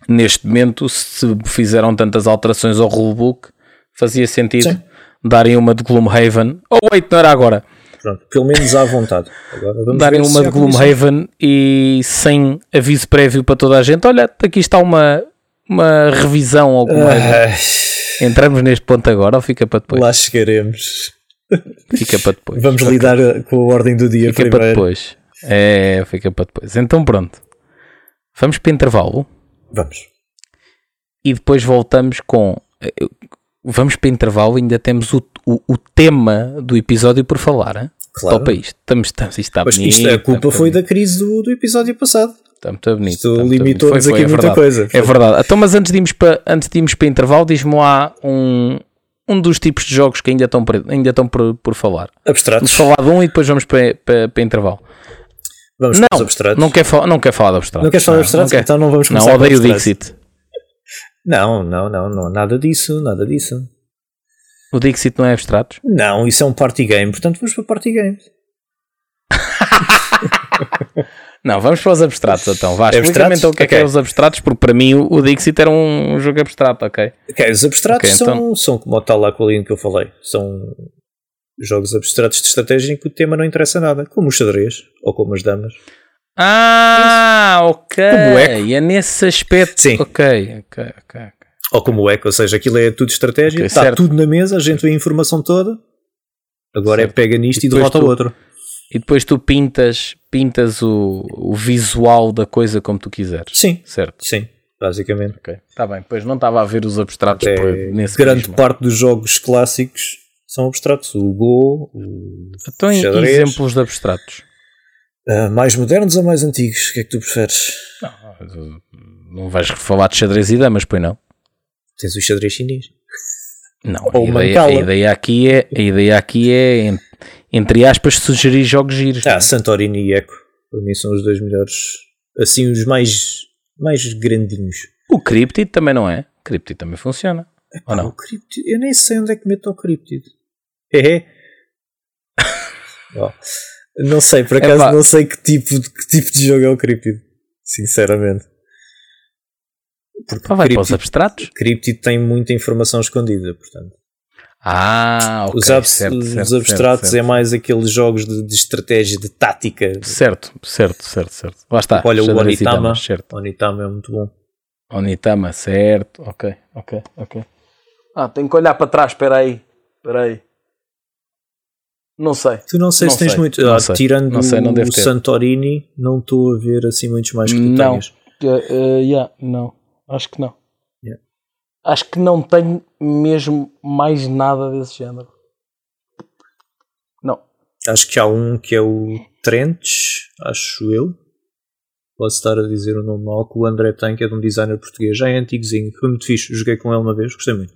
neste momento, se fizeram tantas alterações ao rulebook, fazia sentido Sim. darem uma de Gloomhaven. Oh, wait, não era agora. Pronto, pelo menos há vontade. Agora vamos darem uma de. Gloomhaven e sem aviso prévio para toda a gente. Olha, aqui está uma, uma revisão. Ah, Entramos neste ponto agora ou fica para depois? lá chegaremos. Fica para depois. Vamos lidar com a ordem do dia Fica para primeiro. depois. É, fica para depois. Então pronto. Vamos para intervalo. Vamos. e depois voltamos com. Vamos para intervalo, ainda temos o, o, o tema do episódio por falar. Hein? Claro. Topa isto. Estamos, estamos, isto está Mas bonito. isto, a culpa foi bonito, da crise do, do episódio passado. Está muito bonito. Isto limitou-nos aqui foi, é muita verdade. coisa. É verdade. Então, mas antes de irmos para, antes de irmos para intervalo, diz-me lá um, um dos tipos de jogos que ainda estão por, ainda estão por, por falar. Abstratos. Vamos falar de um e depois vamos para, para, para intervalo. Vamos para os Não, abstratos. não quer, falar, não quer falar de abstratos. Não queres falar de abstratos? Não, quer. Então não vamos não começar com odeio o. Dixit. Não, não, não, não. Nada disso, nada disso. O Dixit não é abstratos? Não, isso é um party game, portanto vamos para party game. Não, vamos para os abstratos então. Vá, Abstratos? então o que é que é os abstratos, porque para mim o, o Dixit era um jogo abstrato, ok? Ok, os abstratos Ok, são, então- são como o tal lá com a linha que eu falei. São jogos abstratos de estratégia em que o tema não interessa nada, como o xadrez ou como as damas. Ah, ok. Como Eco. E é nesse aspecto. Sim. Ok, ok, ok. Ou como o eco, ou seja, aquilo é tudo estratégia, Ok, está certo. tudo na mesa, a gente vê a informação toda. Agora Certo. é pega nisto E e, derrota o outro. E depois tu pintas, pintas o, o visual da coisa como tu quiseres. Sim, Certo. sim, basicamente. Ok. Está bem, pois não estava a ver os abstratos Até por- nesse grande prisma. parte dos jogos clássicos são abstratos. O Go, o Então, em xadrez. exemplos de abstratos. Ah, mais modernos ou mais antigos? O que é que tu preferes? Não, não vais falar de xadrez e damas, pois não? Tens o xadrez chinês. Não, Ou a ideia, a ideia aqui é, a ideia aqui é en- entre aspas, sugerir jogos giros. Ah, Santorini e Eco. Para mim são os dois melhores. Assim, os mais, mais grandinhos. O Cryptid também não é? Cryptid também funciona. Ou Ah, não? o Cryptid, eu nem sei onde é que meto o Cryptid. É? Ó, não sei, por acaso Epá. não sei que tipo, de- que tipo de jogo é o Cryptid. Sinceramente. Porque vai para os Cryptid, abstratos? Cryptid tem muita informação escondida, portanto. Ah, ok. os, abs- certo, os certo, abstratos certo, é mais aqueles jogos de, de estratégia, de tática. Certo, certo, certo, certo. Lá está. Olha, o Onitama. certo. O Onitama é muito bom. Onitama, certo. Ok, ok, ok. Ah, tenho que olhar para trás, espera aí. Espera aí. Não sei. Tu não sei Não se tens sei, muito. não ah, tirando Não sei, não o. Santorini, não estou a ver assim muitos mais que tu Não. tenhas. Uh, uh, yeah, não, acho que não. Yeah. Acho que não tenho mesmo mais nada desse género. Acho que há um que é o Trentes, acho eu. Posso estar a dizer o nome mal, que o André tem, que é de um designer português. Já é antigozinho, foi muito fixe. Joguei com ele uma vez, gostei muito.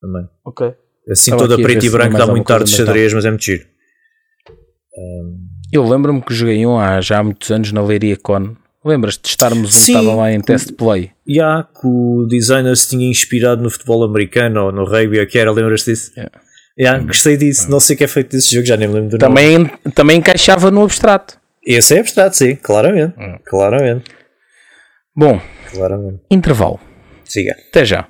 Também. Ok. Assim toda preto e branco, dá muito tarde de xadrez, mas é muito giro. Um... Eu lembro-me que joguei um há já há muitos anos na Leiria Con. Lembras-te de estarmos Sim, estava lá em test play? Já, yeah, que o designer se tinha inspirado no futebol americano ou no rugby, que era, lembras-te disso? Yeah. Yeah, gostei disso, não sei o que é feito desse jogo, já nem me lembro do também, nome. Também encaixava no abstrato. Esse é abstrato, sim, claramente. Hum. Claramente. Bom, claramente. intervalo. Siga. Até já.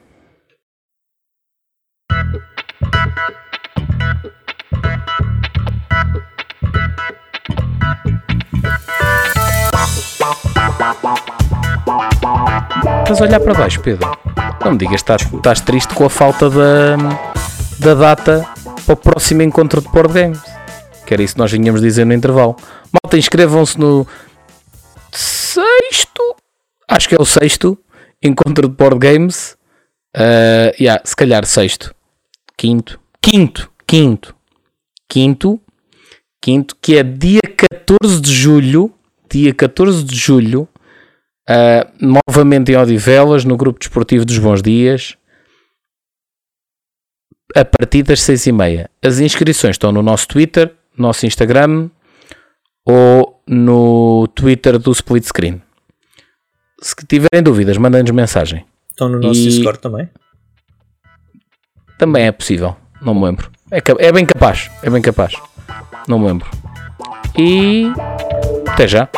A olhar para baixo, Pedro. Não me digas, estás, estás triste com a falta da, da data para o próximo encontro de Board Games. Que era isso que nós vinhamos dizer no intervalo. Malta, inscrevam-se no sexto, acho que é o sexto encontro de Board Games. Uh, yeah, se calhar sexto, quinto, quinto, quinto, quinto, quinto, que é dia 14 de julho, dia 14 de julho, uh, novamente em Odivelas, no grupo desportivo dos Bons Dias, a partir das seis e meia. As inscrições estão no nosso Twitter, nosso Instagram ou no Twitter do Split Screen. Se tiverem dúvidas, mandem-nos mensagem. Estão no nosso e... Discord também? Também é possível, não me lembro. É, é bem capaz, é bem capaz. Não me lembro. E até já.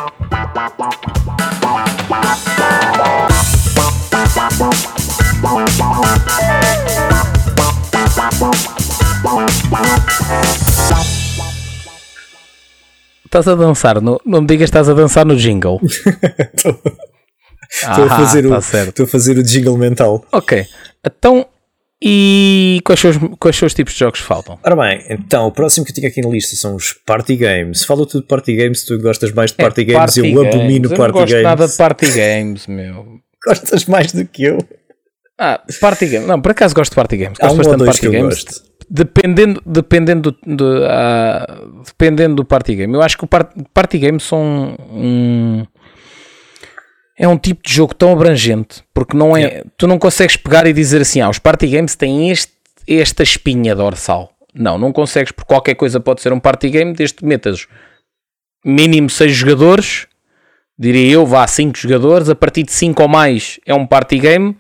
Estás a dançar, no, não me digas que estás a dançar no jingle. Estou ah, a fazer tá o, estou a fazer o jingle mental. Ok, então e quais são, os, quais são os tipos de jogos que faltam? Ora bem, então o próximo que eu tinha aqui na lista são os Party Games. Fala tudo de Party Games, tu gostas mais de Party é, Games, party eu games. abomino eu Party Games. Eu não gosto nada de Party Games, meu. Gostas mais do que eu? Ah, Party Games. Não, por acaso gosto de Party Games. Gosto um bastante de Party Games. Gosto. Dependendo, dependendo, do, uh, dependendo do Party Game. Eu acho que o part, Party Games são um, é um tipo de jogo tão abrangente, porque não é, yeah. tu não consegues pegar e dizer assim, ah, os Party Games têm este, esta espinha dorsal. Não, não consegues, porque qualquer coisa pode ser um Party Game, desde que metas mínimo 6 jogadores, diria eu, vá 5 jogadores, a partir de 5 ou mais é um Party Game,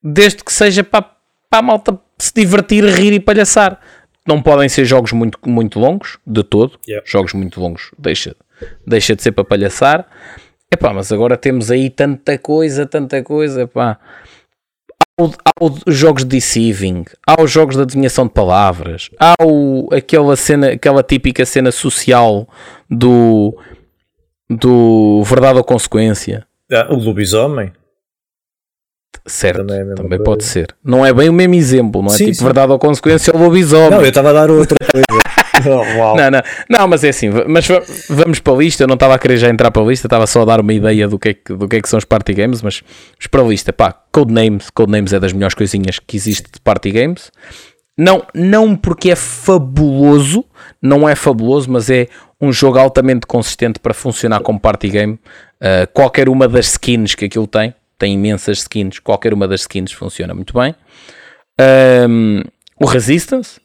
desde que seja para, para a malta se divertir, rir e palhaçar. Não podem ser jogos muito, muito longos, de todo. Yeah. Jogos muito longos deixa, deixa de ser para palhaçar. Epá, mas agora temos aí tanta coisa, tanta coisa. Há, há os jogos de deceiving, há os jogos de adivinhação de palavras, há o, aquela cena, aquela típica cena social do do verdade ou consequência. Ah, o lobisomem. Certo, também, é também pode ser. Não é bem o mesmo exemplo, não é sim, tipo sim. verdade ou consequência ou lobisomem. Não, eu estava a dar outra coisa. oh, não, não, não, mas é assim, mas vamos para a lista. Eu não estava a querer já entrar para a lista, estava só a dar uma ideia do que é que, do que, é que são os party games, mas para a lista, pá, Codenames, Codenames é das melhores coisinhas que existe de party games. Não, não porque é fabuloso, não é fabuloso, mas é um jogo altamente consistente para funcionar como party game. Uh, qualquer uma das skins que aquilo tem, tem imensas skins, qualquer uma das skins funciona muito bem. Um, o Resistance,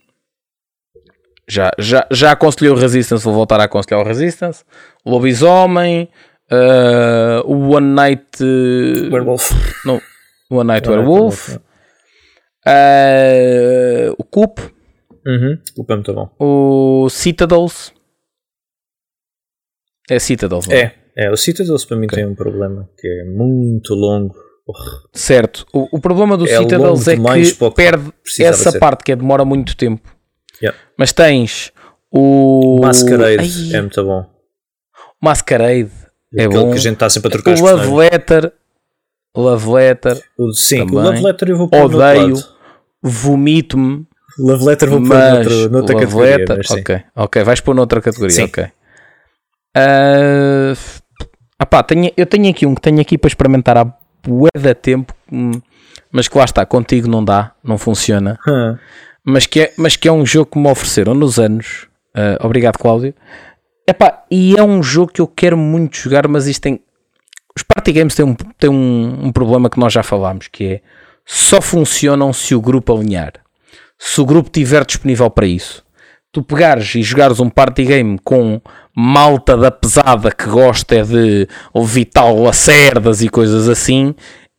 já, já, já aconselhei o Resistance, vou voltar a aconselhar o Resistance. O Lobisomem, uh, o One Night Werewolf. Não, One Night One Werewolf. Night uh, o Coop. Uhum. O é muito bom. O Citadels. É Citadels, não é? É. O Citadels para mim okay. tem um problema que é muito longo. Certo, o, o problema do é Citadels é que perde essa ser. parte que é, demora muito tempo. Yeah. Mas tens o Masquerade Ai. é muito bom. Masquerade é Aquele bom. que a gente está sempre a trocar O Love Letter, Love Letter. O, sim, também. o Love Letter eu vou pôr Odeio, vomito-me. Love Letter vou pôr noutra Love categoria. Letter, ok, ok, vais pôr noutra categoria, sim. ok. Uh, ah pá, tenho, eu tenho aqui um que tenho aqui para experimentar há bué da tempo, hum, mas que lá está, contigo não dá, não funciona. Hum. Mas, que é, mas que é um jogo que me ofereceram nos anos Uh, obrigado, Cláudio. Epá, e é um jogo que eu quero muito jogar, mas isto tem. Os party games têm um, têm um, um problema que nós já falámos, que é só funcionam se o grupo alinhar. Se o grupo estiver disponível para isso. Tu pegares e jogares um party game com malta da pesada que gosta de Vital Lacerdas e coisas assim,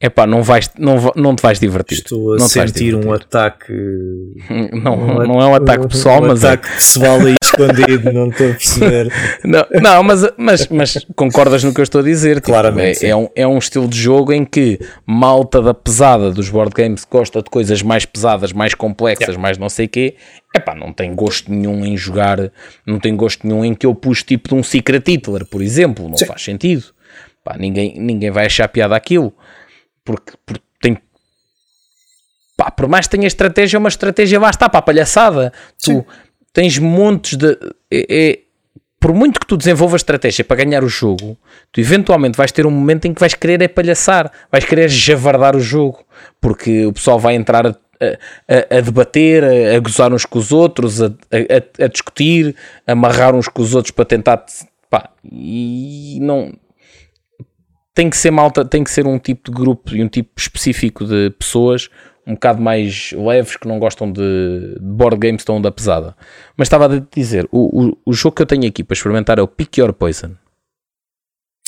Epá, não, vais, não, não te vais divertir. Estou a não sentir um ataque. Não, um, não é um ataque pessoal, um mas. Um ataque é... pessoal aí escondido, não estou a perceber. Não, não mas, mas, mas concordas no que eu estou a dizer? Tipo, Claramente. É, é, um, é um estilo de jogo em que malta da pesada dos board games gosta de coisas mais pesadas, mais complexas, yeah. mais não sei o quê. Epá, não tem gosto nenhum em jogar, não tem gosto nenhum em que eu puxe tipo de um Secret Hitler, por exemplo. Não Sim. faz sentido. Pá, ninguém, ninguém vai achar piada aquilo porque, porque tem. Pá, por mais que tenha estratégia, uma estratégia lá está para a palhaçada. Sim. Tu tens montes de. É, é, por muito que tu desenvolvas estratégia para ganhar o jogo, tu eventualmente vais ter um momento em que vais querer é palhaçar, vais querer javardar o jogo, porque o pessoal vai entrar a, a, a debater, a, a, gozar uns com os outros, a, a, discutir, a amarrar uns com os outros para tentar. Pá, e não, tem que ser malta, tem que ser um tipo de grupo e um tipo específico de pessoas um bocado mais leves que não gostam de, board games tão da pesada. Mas estava a dizer, o, o, o, jogo que eu tenho aqui para experimentar é o Pick Your Poison.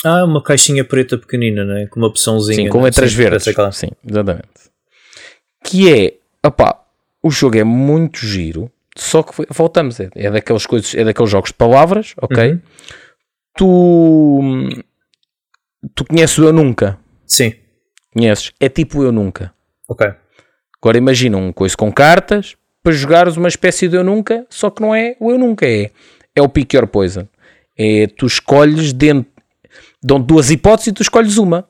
Ah, uma caixinha preta pequenina, né? com uma opçãozinha. Sim, com letras sim, verdes. Sim, exatamente. Que é, opá, o jogo é muito giro, só que voltamos, é, é daquelas coisas, é daqueles jogos de palavras, ok? Uhum. Tu Tu conheces o Eu Nunca? Sim. Conheces? É tipo Eu Nunca. Ok. Agora imagina um coisa com cartas para jogares uma espécie de Eu Nunca, só que não é o Eu Nunca, é, é o Pick Your Poison. É, tu escolhes dentro, dão duas hipóteses e tu escolhes uma,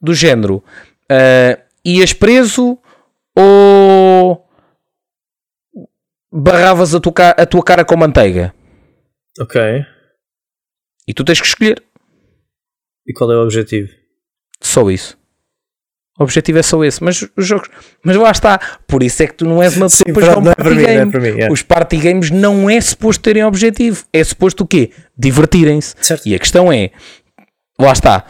do género, uh, ias preso ou barravas a tua, a tua cara com manteiga. Ok. E tu tens que escolher. E qual é o objetivo? Só isso. O objetivo é só esse. Mas os jogos. Mas lá está. Por isso é que tu não és uma pessoa para jogar um party mim, game. É mim, é. Os party games não é suposto terem objetivo. É suposto o quê? Divertirem-se. E a questão é. Lá está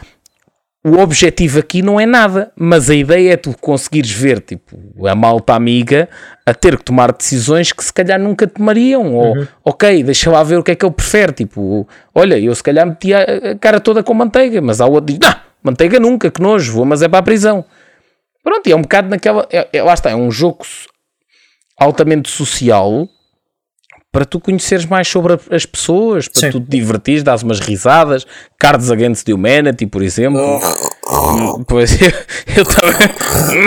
o objetivo aqui não é nada, mas a ideia é tu conseguires ver tipo, a malta amiga a ter que tomar decisões que se calhar nunca tomariam, ou uhum. ok, deixa lá ver o que é que ele prefere, tipo, olha, eu se calhar metia a cara toda com manteiga, mas há outro diz, não, manteiga nunca, que nojo, vou, mas é para a prisão. Pronto, e é um bocado naquela, é, é, lá está, é um jogo altamente social, para tu conheceres mais sobre as pessoas, para Sim. tu te divertires, dás umas risadas, Cards Against the Humanity, por exemplo. Oh. pois eu, eu também.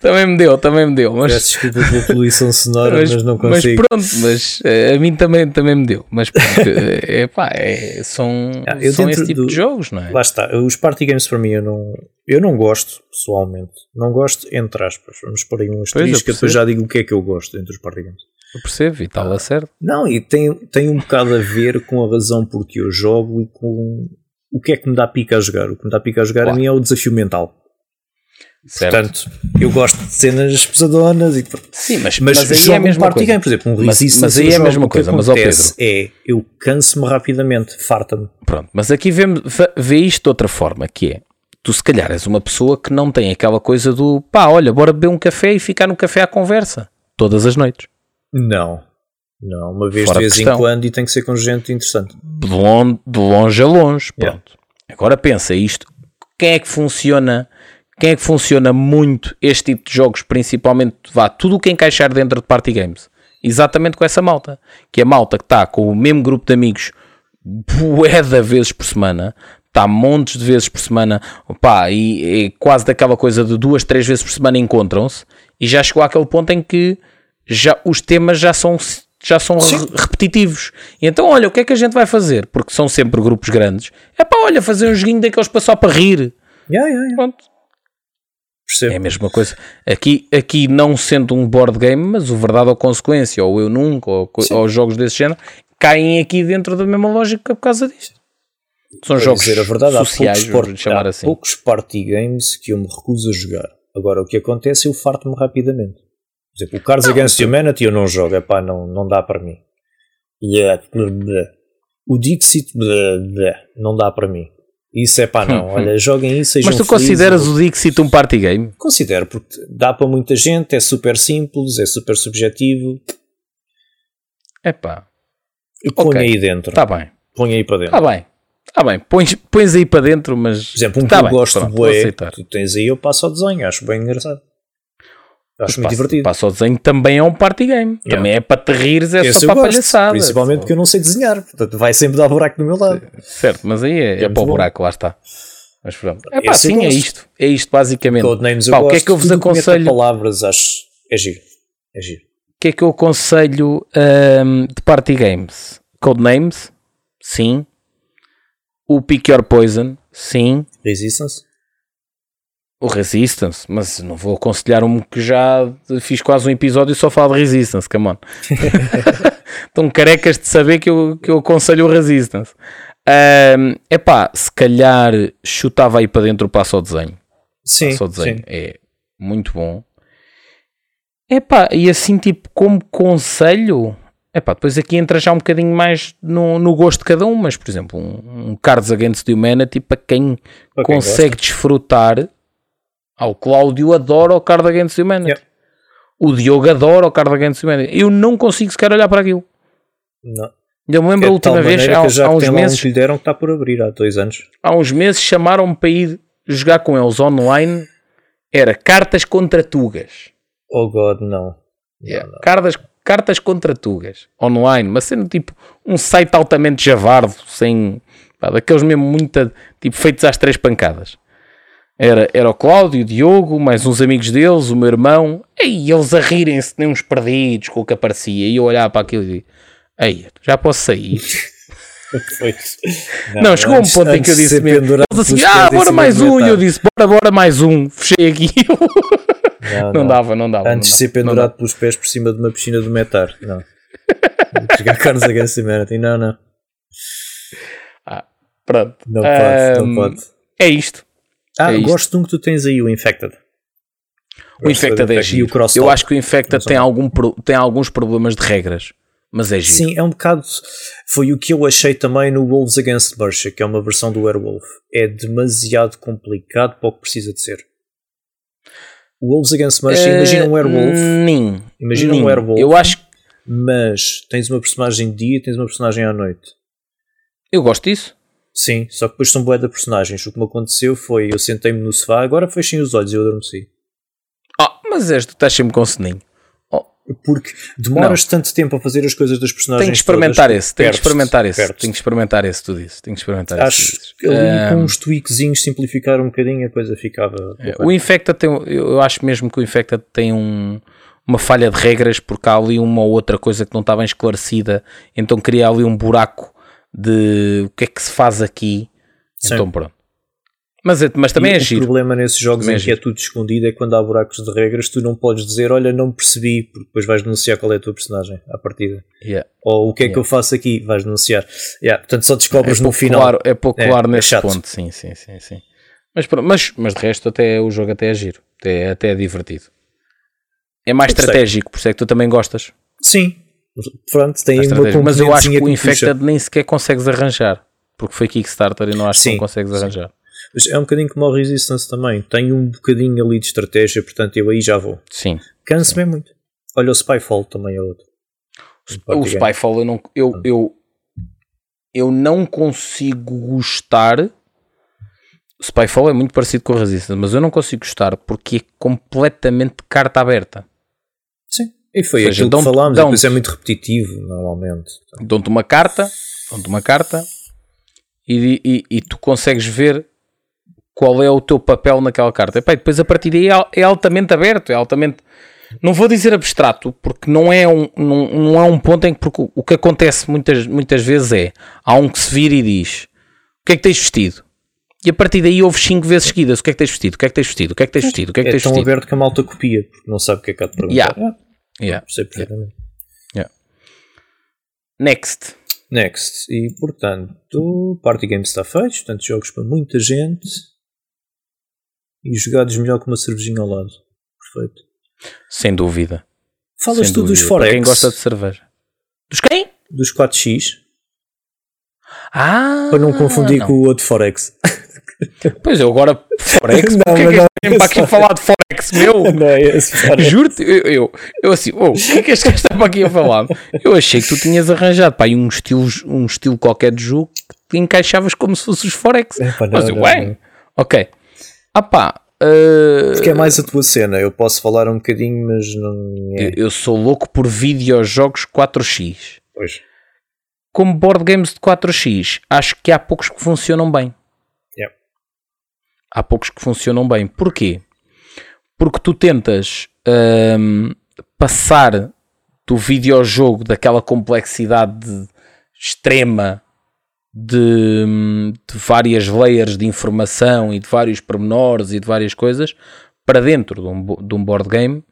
também me deu, também me deu. Mas... Peço desculpa pela poluição sonora, mas, mas, não consigo. Mas pronto, mas uh, a mim também, também me deu. Mas pronto, é pá, é, são, ah, são esse tipo do, de jogos, não é? Lá está, os party games para mim eu não, eu não gosto, pessoalmente. Não gosto, entre aspas. Vamos pôr aí um asterisco, que depois já digo o que é que eu gosto entre os party games. Eu percebo, e está ah, certo. Não, e tem, tem um bocado a ver com a razão porque eu jogo e com o que é que me dá pica a jogar. O que me dá pica a jogar claro. a mim é o desafio mental. Certo. Portanto, eu gosto de cenas pesadonas e Sim, mas, mas, mas aí é a mesma coisa. game, por exemplo, um mas, mas aí é a mesma coisa, mas ao Pedro é eu canso-me rapidamente, farta-me. Pronto, mas aqui vê, vê isto de outra forma, que é tu se calhar és uma pessoa que não tem aquela coisa do pá, olha, bora beber um café e ficar no café à conversa todas as noites. Não. Não, uma vez Fora de vez em quando e tem que ser com gente interessante. De longe, de longe a longe, pronto. Yeah. Agora pensa isto, quem é que funciona, quem é que funciona muito este tipo de jogos, principalmente, vá, tudo o que encaixar dentro de party games, exatamente com essa malta, que é a malta que está com o mesmo grupo de amigos bué de vezes por semana, está montes de vezes por semana, pá, e, e quase daquela coisa de duas, três vezes por semana encontram-se, e já chegou àquele ponto em que já, os temas já são, já são repetitivos. E então, olha, o que é que a gente vai fazer? Porque são sempre grupos grandes. É pá, olha, fazer um joguinho daqueles para só para rir. Yeah, yeah, yeah. Pronto. Percebo. É a mesma coisa. Aqui, aqui, não sendo um board game, mas o Verdade ou Consequência, ou Eu Nunca, ou, ou jogos desse género, caem aqui dentro da mesma lógica por causa disto. São jogos dizer a verdade, sociais, há poucos, chamar há assim. poucos party games que eu me recuso a jogar. Agora, o que acontece é eu farto-me rapidamente. Por exemplo, o Cards não, Against Humanity eu não jogo, epá, não, não dá para mim. Yeah. O Dixit não dá para mim. Isso é pá, não. Olha, joguem isso. Mas tu consideras o Dixit um party game? Considero, porque dá para muita gente, é super simples, é super subjetivo. É pá. Põe okay. aí dentro. Está bem. Põe aí para dentro. Está bem. Está bem. Pões, pões aí para dentro, mas. Por exemplo, um tá que eu gosto de bué, tu tens aí, eu passo ao desenho, acho bem engraçado. Acho muito divertido. Passo ao desenho também é um party game. Yeah. Também é para te rires, é Esse só para palhaçada. Principalmente porque eu não sei desenhar, portanto vai sempre dar buraco do meu lado. Certo, mas aí é, é, é para o buraco, lá está. Mas pronto. É pá, sim, é isto. É isto basicamente. Codenames pá, o que é que eu vos aconselho? palavras, acho. É giro. É giro. O que é que eu aconselho um, de party games? Codenames? Sim. O Pick Your Poison? Sim. Resistance? O Resistance, mas não vou aconselhar um que já fiz quase um episódio e só falo de Resistance, come on. Estão carecas de saber que eu, que eu aconselho o Resistance. É um, pá, se calhar chutava aí para dentro o passo ao desenho. Sim, passo ao desenho sim. é muito bom. É pá, e assim tipo como conselho, é pá, depois aqui entra já um bocadinho mais no, no gosto de cada um, mas por exemplo, um, um Cards Against Humanity para quem, para quem consegue gosta. desfrutar ah, o Cláudio adora o Card Against Humanity. Yeah. O Diogo adora o Card Against Humanity. Eu não consigo sequer olhar para aquilo. Não. Eu me lembro é a última vez, há, há uns meses. Que lhe deram que está por abrir há dois anos. Há uns meses chamaram-me para ir jogar com eles online. Era cartas contra tugas. Oh God, não. Yeah. não, não. Cartas, cartas contra tugas online, mas sendo tipo um site altamente javardo, sem pá, daqueles mesmo muito tipo feitos às três pancadas. Era, era o Cláudio, o Diogo, mais uns amigos deles, o meu irmão, e eles a rirem-se nem uns perdidos com o que aparecia. E eu olhava para aquilo e dizia: Ei, já posso sair. Não, não, chegou antes, um ponto em que eu disse mesmo. Eles assim, ah, bora mais um. E eu disse, bora, bora mais um. Fechei aqui. Não, não, dava, não dava. Antes de ser pendurado pelos pés por cima de uma piscina do metar. Não. Chegar carnes a Marathon. Não, não. Ah, pronto. Não pode, um, não pode. É isto. Ah, é gosto de um que tu tens aí, o Infected. O Infected é giro. Eu acho que o Infected tem, algum, tem alguns problemas de regras, mas é giro. Sim, é um bocado. Foi o que eu achei também no Wolves Against Mercia, que é uma versão do Werewolf. É demasiado complicado para o que precisa de ser. O Wolves Against Mercia, uh, imagina um Werewolf. Nim, imagina nim. um Werewolf. Eu acho Mas tens uma personagem de dia e tens uma personagem à noite. Eu gosto disso. Sim, só que depois são boé de personagens. O que me aconteceu foi eu sentei-me no sofá, agora fechem os olhos e eu adormeci. Ah, mas és, tu estás sempre com soninho. Oh. Porque demoras não. tanto tempo a fazer as coisas das personagens. Tem que experimentar esse, tem que experimentar esse, tem que experimentar esse, tu disse. Tem que experimentar Acho esse. que ali um, com uns tweakzinhos simplificar um bocadinho a coisa ficava. É, o Infecta tem, eu acho mesmo que o Infecta tem um, uma falha de regras porque há ali uma ou outra coisa que não está bem esclarecida, então cria ali um buraco de o que é que se faz aqui. Sim. Então pronto. Mas, é, mas também e é giro. O problema nesses jogos também em é que é tudo escondido é quando há buracos de regras, tu não podes dizer, olha, não percebi, porque depois vais denunciar qual é a tua personagem à partida. Yeah. Ou o que é yeah. que eu faço aqui, vais denunciar. Yeah, portanto, só descobres é no final. Claro, é pouco é, claro é nesse ponto, sim, sim, sim, sim. Mas, mas, mas de resto, até o jogo até é giro, até, até é divertido. É mais estratégico, por isso é que tu também gostas. Sim, Pronto, tem uma Mas eu acho que o Infected nem sequer consegues arranjar. Porque foi Kickstarter e não acho sim, que não consegues sim. arranjar. Mas é um bocadinho como o Resistance também. Tem um bocadinho ali de estratégia, portanto eu aí já vou. Sim. Canso-me muito. Olha, o Spyfall também é outro. O Spyfall eu não, eu, ah. eu, eu não consigo gostar. O Spyfall é muito parecido com o Resistance, mas eu não consigo gostar porque é completamente carta aberta. E foi seja, aquilo que falámos, dão é muito repetitivo, normalmente. Dão-te uma carta, dão-te uma carta e, e, e, tu consegues ver qual é o teu papel naquela carta. E, pá, depois a partir daí é, é, altamente aberto, é altamente. Não vou dizer abstrato, porque não é um, não, não é um ponto em que porque o que acontece muitas, muitas vezes é há um que se vira e diz o que é que tens vestido? E a partir daí houve 5 vezes seguidas o que é que tens vestido? O que é que tens vestido? O que é que tens vestido? O que é que tens é tão vestido? aberto que a malta copia, porque não sabe o que é que há de perguntar. Yeah. Yeah. Percebo perfeitamente. Yeah. Next. Next. E portanto, Party Game está feito, portanto, jogos para muita gente e jogados melhor com uma cervejinha ao lado. Perfeito. Sem dúvida. Falas Sem tu dúvida. dos Forex. Para quem gosta de cerveja. Dos quem? dos 4x. Ah! Para não confundir não. com o outro Forex. Pois eu agora, Forex, não, porque é que este para aqui a falar de Forex, meu? Não é Juro-te, eu, eu, eu, assim, oh, o que é que este gajo está para aqui a falar? Eu achei que tu tinhas arranjado pá, um, estilo, um estilo qualquer de jogo que encaixavas como se fosse os Forex. É, pá, não, Mas eu, bem, ok. Ah pá, Uh, Porque é mais a tua cena, eu posso falar um bocadinho, mas não é. Eu sou louco por videojogos 4x. Pois. Como board games de 4x, acho que há poucos que funcionam bem. Há poucos que funcionam bem. Porquê? Porque tu tentas um, passar do videojogo daquela complexidade extrema de, de, várias layers de informação e de vários pormenores e de várias coisas para dentro de um, de um board game,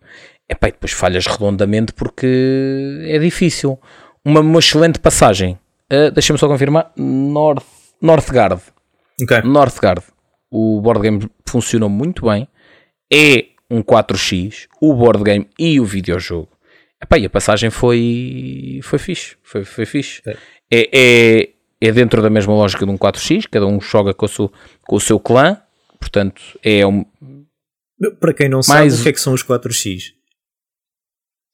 epá, e depois falhas redondamente porque é difícil. Uma, uma excelente passagem. Uh, Deixa-me só confirmar. North, Northgard. Okay. Northgard. O board game funcionou muito bem. É um 4x, o board game e o videojogo. Epá, e a passagem foi, foi fixe. Foi, foi fixe. É. É, é, é dentro da mesma lógica de um 4x, cada um joga com o seu, com o seu clã, portanto é um. Para quem não mais... sabe o que é que são os 4x.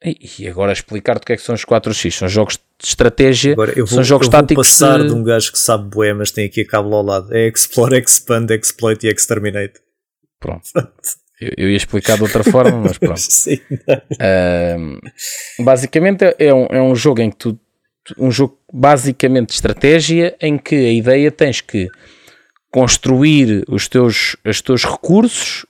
E agora explicar-te o que é que são os 4x. São jogos de estratégia, agora, vou, são jogos eu vou passar de... de... um gajo que sabe bué, mas tem aqui a cabo ao lado. É Explore, Expand, Exploit e Exterminate. Pronto. eu, eu, ia explicar de outra forma, mas pronto. Sim, uh, basicamente é um, é um jogo em que tu um jogo basicamente de estratégia em que a ideia tens que construir os teus, os teus recursos,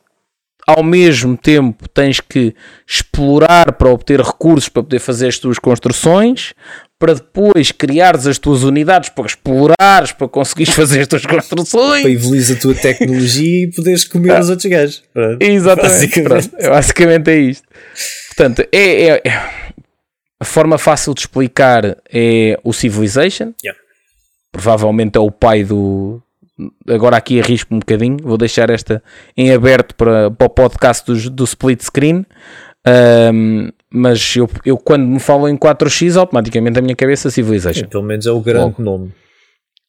ao mesmo tempo tens que explorar para obter recursos para poder fazer as tuas construções, para depois criares as tuas unidades para explorares, para conseguires fazer as tuas construções. Para evoluir a tua tecnologia e poderes comer os outros gajos. Exatamente. Basicamente. Pronto, basicamente é isto. Portanto, é, é, a forma fácil de explicar é o Civilization. Yeah. Provavelmente é o pai do. Agora aqui arrisco um bocadinho, vou deixar esta em aberto para, para o podcast do, do split screen. Um, mas eu, eu, quando me falo em 4x, automaticamente a minha cabeça Civilization. Sim, pelo menos é o grande Logo. nome.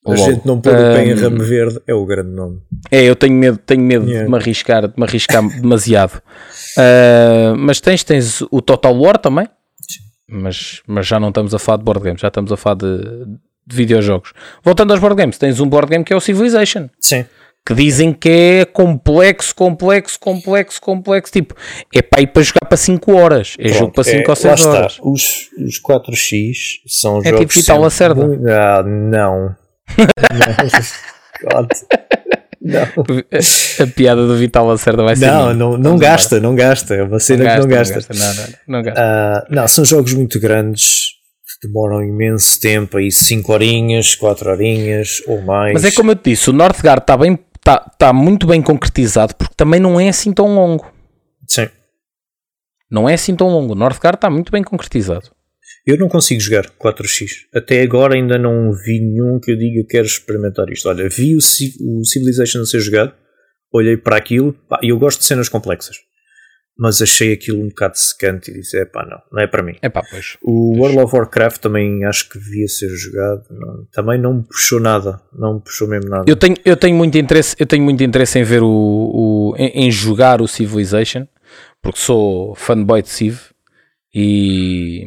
A Logo. gente não pôr o pé em ramo verde, é o grande nome. É, eu tenho medo, tenho medo yeah. de me arriscar, de me arriscar demasiado. Uh, mas tens, tens o Total War também, mas, mas já não estamos a falar de board games, já estamos a falar de, de videojogos. Voltando aos board games, tens um board game que é o Civilization. Sim. Que dizem que é complexo, complexo, complexo, complexo. Tipo, é para ir para jogar para 5 horas. É Pronto, jogo para 5 é, ou 6 horas. Os, os 4x são é jogos. É tipo Vital Lacerda. Ah, não. não. A, piada do Vital Lacerda vai ser. Não, não, não gasta, não gasta. É uma cena que não gasta. Não, não, não, não gasta. Uh, não, são jogos muito grandes demoram imenso tempo aí 5 horinhas, 4 horinhas ou mais. Mas é como eu te disse, o Northgard está bem, está, tá muito bem concretizado porque também não é assim tão longo. Sim. Não é assim tão longo. O Northgard está muito bem concretizado. Eu não consigo jogar 4x. Até agora ainda não vi nenhum que eu diga quero experimentar isto. Olha, vi o, o Civilization a ser jogado, olhei para aquilo e eu gosto de cenas complexas. Mas achei aquilo um bocado secante e disse: é pá, não, não é para mim. É pá, pois. O pois. World of Warcraft também acho que devia ser jogado. Não, também não me puxou nada. Não me puxou mesmo nada. Eu tenho, eu tenho, muito, interesse, eu tenho muito interesse em ver o. o em, em jogar o Civilization, porque sou fanboy de Civ e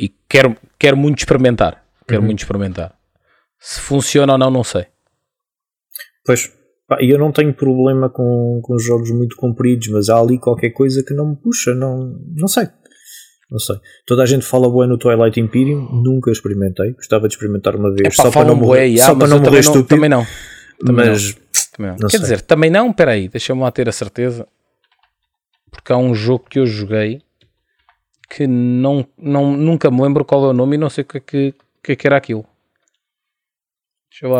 e quero, quero muito experimentar. Quero uhum. muito experimentar. Se funciona ou não, não sei. Pois, eu não tenho problema com, com jogos muito compridos, mas há ali qualquer coisa que não me puxa, não, não sei. Não sei. Toda a gente fala bué no Twilight Imperium, nunca experimentei. Gostava de experimentar uma vez, só, para não morrer, só para não morrer estúpido. Também não. Também mas, não. Não. Quer sei. dizer, também não, espera aí, deixa-me lá ter a certeza. Porque há um jogo que eu joguei que não, não, nunca me lembro qual é o nome e não sei o que, é que, que, é que era aquilo.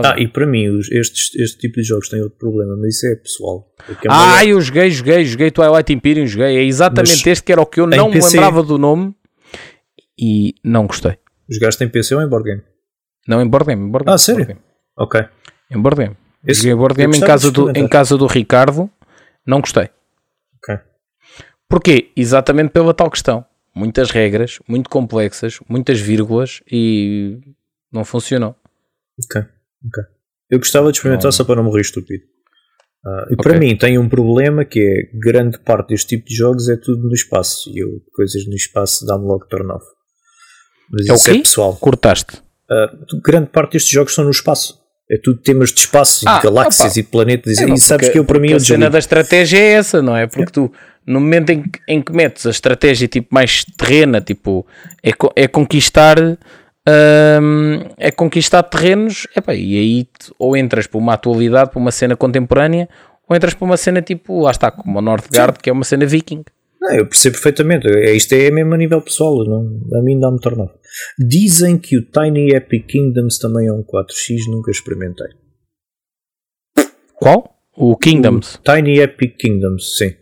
Ah, e para mim, estes, este tipo de jogos tem outro problema, mas isso é pessoal. Ah, eu joguei, joguei, joguei Twilight Imperium, joguei. É exatamente mas este que era o que eu não me lembrava do nome e não gostei. Jogaste em PC ou em board game? Não, em board game. Em board game ah, sério? Ok. Em board game. Esse, joguei em board game em casa, do, em casa do Ricardo, não gostei. Ok. Porquê? Exatamente pela tal questão muitas regras, muito complexas, muitas vírgulas e não funcionou. Ok, ok. Eu gostava de experimentar não. só para não morrer estúpido. Uh, e okay. para mim tem um problema que é grande parte deste tipo de jogos é tudo no espaço e eu coisas no espaço dá-me logo turn off. Mas é isso é pessoal. Cortaste. Uh, grande parte destes jogos são no espaço. É tudo temas de espaço, ah, de galáxias opa. e planetas. É, e sabes porque, que eu, para mim, a cena da estratégia é essa, não é? Porque é. tu, no momento em que, em que metes a estratégia tipo mais terrena, tipo, é, é conquistar. Hum, é conquistar terrenos epá, e aí ou entras para uma atualidade, para uma cena contemporânea, ou entras para uma cena tipo, lá está, como o Northgard, Sim. que é uma cena viking. Não, eu percebo perfeitamente. É, isto é mesmo a nível pessoal. Não, a mim dá-me tornado. Dizem que o Tiny Epic Kingdoms também é um 4x, nunca experimentei. Qual? O Kingdoms? O Tiny Epic Kingdoms, sim.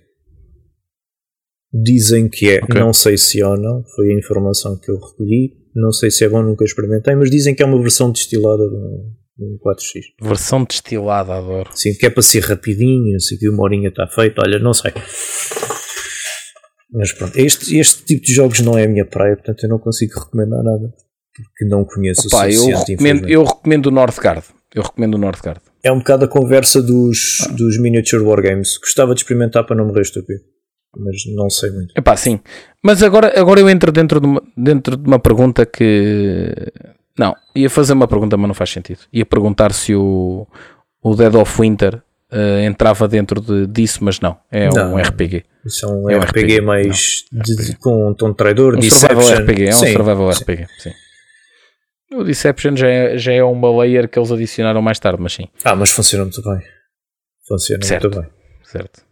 Dizem que é, okay. não sei se é ou não, foi a informação que eu recolhi. Não sei se é bom, nunca experimentei, mas dizem que é uma versão destilada de um 4x. Versão destilada, adoro. Sim, que é para ser rapidinho, não sei que uma horinha está feita, olha, não sei. Mas pronto, este, este tipo de jogos não é a minha praia, portanto eu não consigo recomendar nada. Porque não conheço Opa, o suficiente. Eu recomendo, eu recomendo o Northgard. Eu recomendo o Northgard. É um bocado a conversa dos, ah. dos miniature wargames. Gostava de experimentar para não morrer estúpido. Mas não sei muito. Epá, sim. Mas agora, agora eu entro dentro de, uma, dentro de uma pergunta que. Não, ia fazer uma pergunta, mas não faz sentido. Ia perguntar se o, o Dead of Winter uh, entrava dentro de, disso, mas não. É não, um RPG. Isso é um, é um RPG, RPG, mais de, RPG. com um tom traidor, um Deception. Survival RPG, é um sim, survival sim. RPG, sim. O Deception já é, já é uma layer que eles adicionaram mais tarde, mas sim. Ah, mas funciona muito bem. Funciona certo, muito bem. Certo.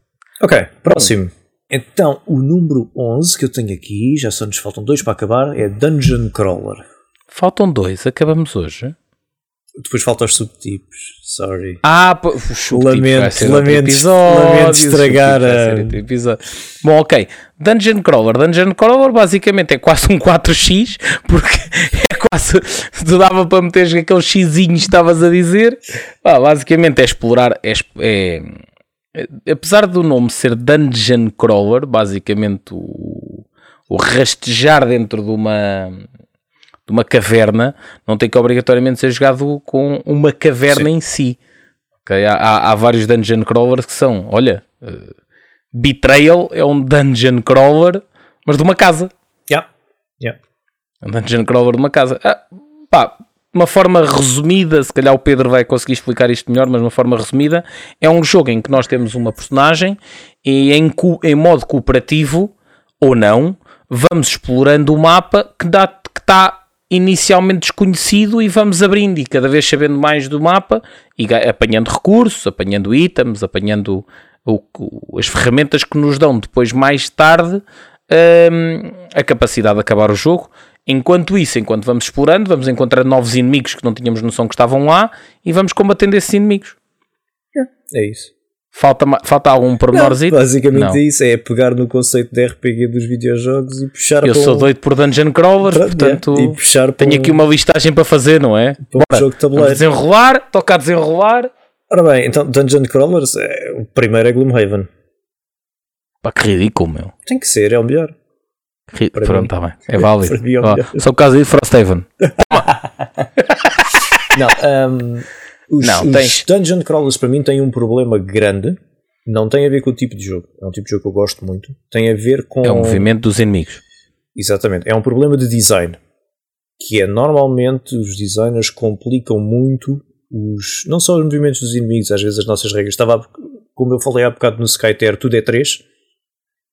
Ok, próximo. Então, o número 11 que eu tenho aqui, já só nos faltam dois para acabar, é Dungeon Crawler. Faltam dois, acabamos hoje. Depois falta os subtipos, sorry. Ah, pô, lamento, lamento, lamento estragar a... Bom, ok. Dungeon Crawler. Dungeon Crawler basicamente é quase um 4x, porque é quase. Tu dava para meter aqueles xizinhos que estavas a dizer. Ah, basicamente é explorar. É, é, apesar do nome ser Dungeon Crawler, basicamente o, o rastejar dentro de uma de uma caverna, não tem que obrigatoriamente ser jogado com uma caverna Sim. em si. Okay? Há, há, há, vários dungeon crawlers que são, olha, uh, Betrayal é um dungeon crawler, mas de uma casa. Yeah. Yeah. Um dungeon crawler de uma casa. Ah, pá, uma forma resumida, se calhar o Pedro vai conseguir explicar isto melhor, mas uma forma resumida, é um jogo em que nós temos uma personagem e em, em modo cooperativo ou não, vamos explorando o mapa que está inicialmente desconhecido e vamos abrindo e cada vez sabendo mais do mapa e apanhando recursos, apanhando itens, apanhando o, o, as ferramentas que nos dão depois mais tarde um, a capacidade de acabar o jogo. Enquanto isso, enquanto vamos explorando, vamos encontrando novos inimigos que não tínhamos noção que estavam lá e vamos combatendo esses inimigos. É isso. Falta, falta algum pormenorzinho? Basicamente não. é isso, é pegar no conceito de RPG dos videojogos e puxar Eu sou um... doido por Dungeon Crawlers, portanto yeah, puxar tenho um... aqui uma listagem para fazer, não é? Para um jogo de tabuleiro. Desenrolar, toca a desenrolar. Ora bem, então Dungeon Crawlers, é, o primeiro é Gloomhaven. Pá, que ridículo, meu. Tem que ser, é o melhor. Ri... Pronto, está bem, é válido. É só o caso de Frosthaven. não, um, os, não, os Dungeon Crawlers para mim têm um problema grande. Não tem a ver com o tipo de jogo. É um tipo de jogo que eu gosto muito. Tem a ver com. É o movimento dos inimigos. Exatamente. É um problema de design. Que é normalmente os designers complicam muito os. Não só os movimentos dos inimigos, às vezes as nossas regras. Estava, como eu falei há bocado no Skyter, tudo é 3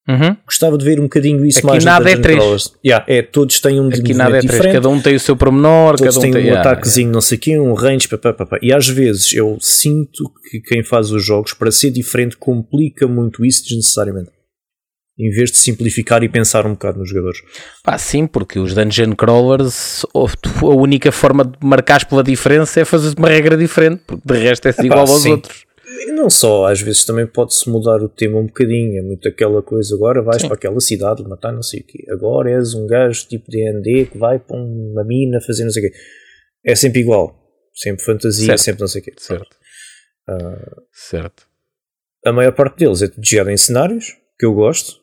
Uhum. Gostava de ver um bocadinho isso Aqui mais nada é 3. Yeah, é, todos têm um Aqui nada é 3. Diferente. Cada um tem o seu promenor, todos cada um tem um ataquezinho, yeah. não sei o quê, um range. E às vezes eu sinto que quem faz os jogos, para ser diferente, complica muito isso desnecessariamente. Em vez de simplificar e pensar um bocado nos jogadores. Pá, sim, porque os Dungeon Crawlers, a única forma de marcares pela diferença é fazer uma regra diferente, porque de resto é igual aos sim. outros. E não só, às vezes também pode-se mudar o tema um bocadinho. É muito aquela coisa, agora vais Sim. para aquela cidade matar não sei o quê. Agora és um gajo tipo DND que vai para uma mina fazer não sei o quê. É sempre igual. Sempre fantasia, certo. sempre não sei o quê. Certo. Uh, certo. A maior parte deles é tudo em cenários, que eu gosto.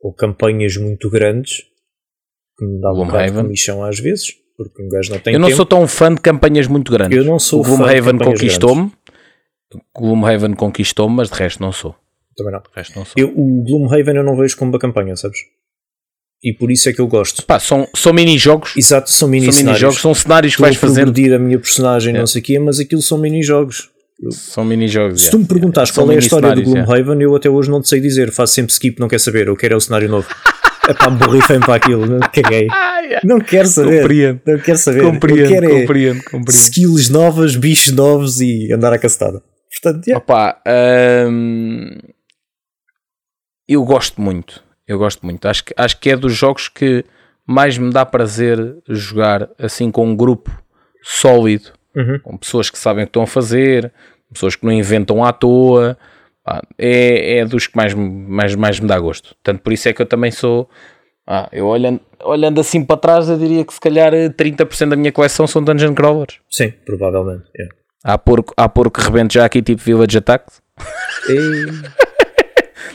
ou campanhas muito grandes que me dá um bocado de comissão às vezes, porque um gajo não tem Eu não tempo. sou tão fã de campanhas muito grandes. Eu não sou o de Gloomhaven conquistou-me. Gloomhaven conquistou-me, mas de resto não sou. Também não. De resto não sou. Eu, o Gloomhaven eu não vejo como uma campanha, sabes? E por isso é que eu gosto. Pá, são, são mini-jogos. Exato, são mini São mini-jogos, são cenários que vais a fazendo. a minha personagem, não sei o quê, mas aquilo são mini-jogos. São mini-jogos. Se yeah. tu me perguntares São qual é a história do yeah. Gloomhaven, eu até hoje não te sei dizer. Faço sempre skip, não quero saber. Eu quero é o cenário novo. É pá, borrifei-me para aquilo. Não caguei. Yeah. Não quero saber. Compreendo. Não quero saber. Compreendo, quero é compreendo, compreendo. skills novas, bichos novos e andar à castada. Portanto, yeah. Opa, hum, eu gosto muito. Eu gosto muito. Acho que, acho que é dos jogos que mais me dá prazer jogar assim com um grupo sólido, Uhum. com pessoas que sabem o que estão a fazer, pessoas que não inventam à toa. Pá, é, é dos que mais, me- mais, mais me dá gosto. Tanto por isso é que eu também sou. Ah, eu olhando, olhando assim para trás, eu diria que se calhar eh, 30% da minha coleção são dungeon crawlers. Sim, provavelmente. yeah. Há porco, há porco que rebente já aqui, tipo Village Attack.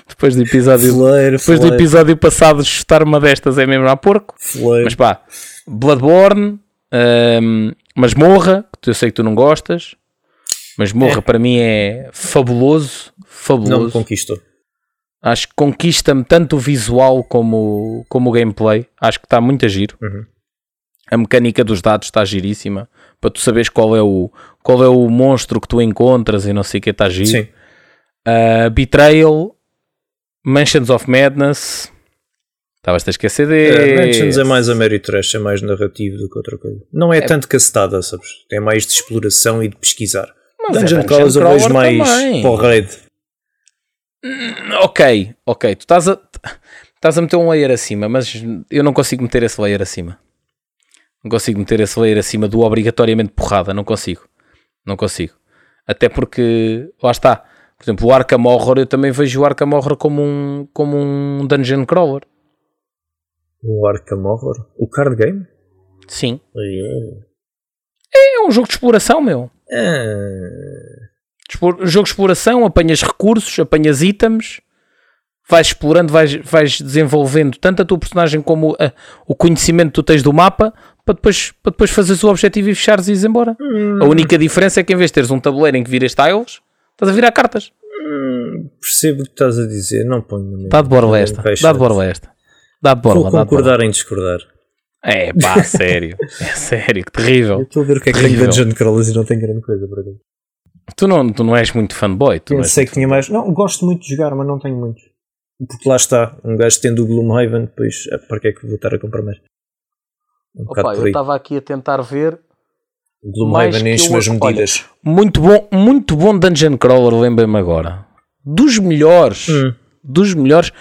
Depois do episódio, Fleiro, depois do episódio passado, chutar uma destas é mesmo a porco. fleiro. Mas pá, Bloodborne, hum, Masmorra, que eu sei que tu não gostas. Masmorra para mim é fabuloso. Não me Fabuloso. conquistou. Acho que conquista-me tanto o visual como, como o gameplay. Acho que está muito a giro. Uhum. A mecânica dos dados está giríssima. Para tu saberes qual é o, qual é o monstro que tu encontras e não sei o que está giro. Sim. Uh, Betrayal, Mansions of Madness. Estavas a esquecer Uh, de. Mansions é mais a Mary Trash, é mais narrativo do que outra coisa. Não é, tanto castada, sabes? É mais de exploração e de pesquisar. Mas é Dungeon Dungeon Crawlers eu vejo mais para o raid. Ok, ok. Tu estás a, estás a meter um layer acima, mas eu não consigo meter esse layer acima. Não consigo meter esse layer acima do obrigatoriamente porrada. Não consigo. Não consigo. Até porque, lá está. Por exemplo, o Arkham Horror, eu também vejo o Arkham Horror como um, como um Dungeon Crawler. O Arkham Horror. O card game? Sim. Yeah. É um jogo de exploração, meu. Ah, Expor- jogo de exploração, apanhas recursos, apanhas itens, vais explorando, vais, vais desenvolvendo tanto a tua personagem como a- o conhecimento que tu tens do mapa para depois, para depois fazeres o objetivo e fechares e ires embora. A única diferença é que em vez de teres um tabuleiro em que viras tiles, estás a virar cartas. percebo o que estás a dizer. Não ponho no meu. Dá de borla esta, dá de borla esta. Dá de borla, Vou de borla. concordar em discordar. É pá, sério. É sério, que terrível. Eu estou a ver o que é que tem. Dungeon Crawlers e não tem grande coisa para mim. Tu não, tu não és muito fanboy. Tu és Pensei que tinha mais. Não, gosto muito de jogar, mas não tenho muitos. Porque lá está, um gajo tendo o Gloomhaven, depois ah, para que é que vou estar a comprar mais? Um Opa, eu estava aqui a tentar ver O mais Gloomhaven que enche eu- as olha, medidas. Muito bom, muito bom Dungeon Crawler, lembra-me agora. Dos melhores, Hum. dos melhores,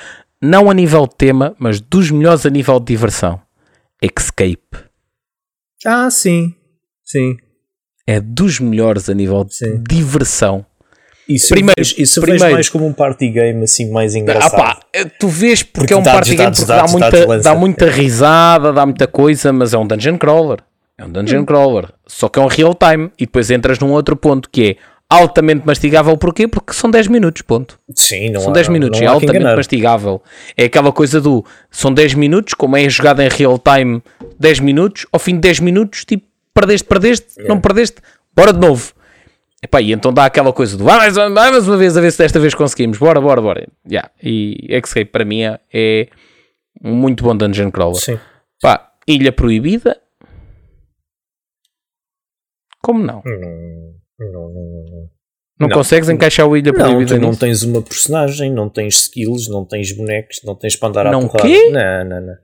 não a nível de tema, mas dos melhores a nível de diversão. Escape. Ah, sim. Sim. É dos melhores a nível de Sim. diversão. Isso Primeiro- eu isso primeiro- vejo mais como um party game assim mais Ah, engraçado. pá, tu vês porque, Porque é um party game porque dá, muita, dá muita risada, dá muita coisa, mas é um dungeon crawler. É um Hum. dungeon crawler. Só que é um real time. E depois entras num outro ponto que é altamente mastigável. Porquê? Porque são 10 minutos, ponto. Sim, não São há, 10 minutos, é altamente mastigável. É aquela coisa do são 10 minutos, como é jogado em real time 10 minutos, ao fim de 10 minutos, tipo, perdeste, perdeste, não perdeste, bora de novo. Epá, e então dá aquela coisa do vai mais, vai mais uma vez a ver se desta vez conseguimos, bora, bora, bora. Yeah. E Escape para mim é- é um muito bom dungeon crawler. Sim. Pá, Ilha Proibida. Como não? Não, não, não, não. Não, Não. consegues encaixar o Ilha Não, Proibida tu não nisso? tens uma personagem, não tens skills, não tens bonecos, não tens para andar à Não porrada. quê? Não, não, não.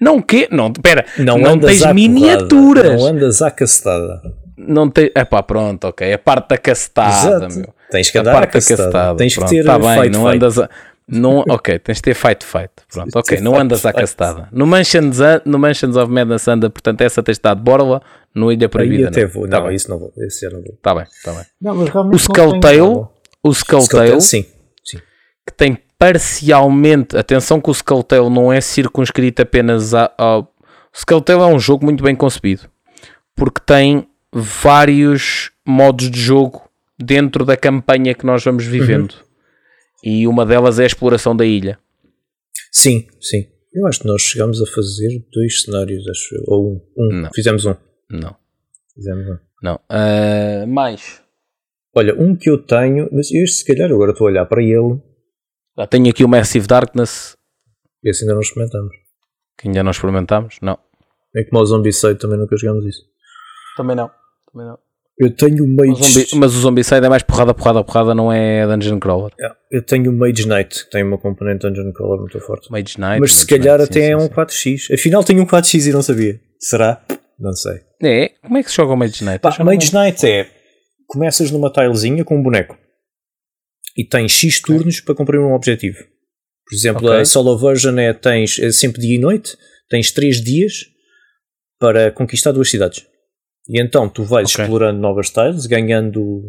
Não, que? Não, pera, Não, não, tens miniaturas. porrada, Não andas à castada. Não tem. Epá, pronto, ok. A parte da cacetada, Exato. meu. Tens que A andar à parte da castada. cacetada. Tens que pronto, ter tá bem, fight, não fight. andas a. Não, ok, tens de ter fight fight. Pronto, ok, não fight, andas à fight. cacetada. No Mansions, no Mansions of Madness anda, portanto, essa tens de borla, no Ilha Aí Proibida. até não. vou. Tá Não, bem, isso não vou. Esse já não vou. tá bem, tá bem. Não, O Skulltail, o Skulltail, Sim. Sim. que tem parcialmente. Atenção que o Skulltail não é circunscrito apenas a- ao. O Skulltail é um jogo muito bem concebido porque tem vários modos de jogo dentro da campanha que nós vamos vivendo. E uma delas é a exploração da ilha. Sim, sim. Eu acho que nós chegámos a fazer dois cenários, acho. Ou um. um. Não. Fizemos um. Não. Fizemos um. Não. Ah, mais. Olha, um que eu tenho, mas este se calhar agora estou a olhar para ele, Já tenho aqui o Massive Darkness, esse ainda não experimentamos. que ainda não experimentámos. Não. É como o Zombicide também nunca jogámos isso. Também não. Também não. Eu tenho Mage, zombi- mas o Zombicide é mais porrada, porrada, porrada, não é Dungeon Crawler. Yeah, eu tenho o Mage Knight, que tem uma componente Dungeon Crawler muito forte. Mage Knight. mas se Mage calhar Knight, até sim, é sim, um 4x. Afinal tenho um 4x e não sabia. Será? Não sei. É? Como é que se joga o Mage Knight? Pá, não Mage lembro. Knight é começas numa tilezinha com um boneco e tens X turnos para cumprir um objetivo. Por exemplo, Ok. a solo version é, tens, é sempre dia e noite, tens 3 dias para conquistar duas cidades. E então tu vais Ok. explorando novas tiles, ganhando,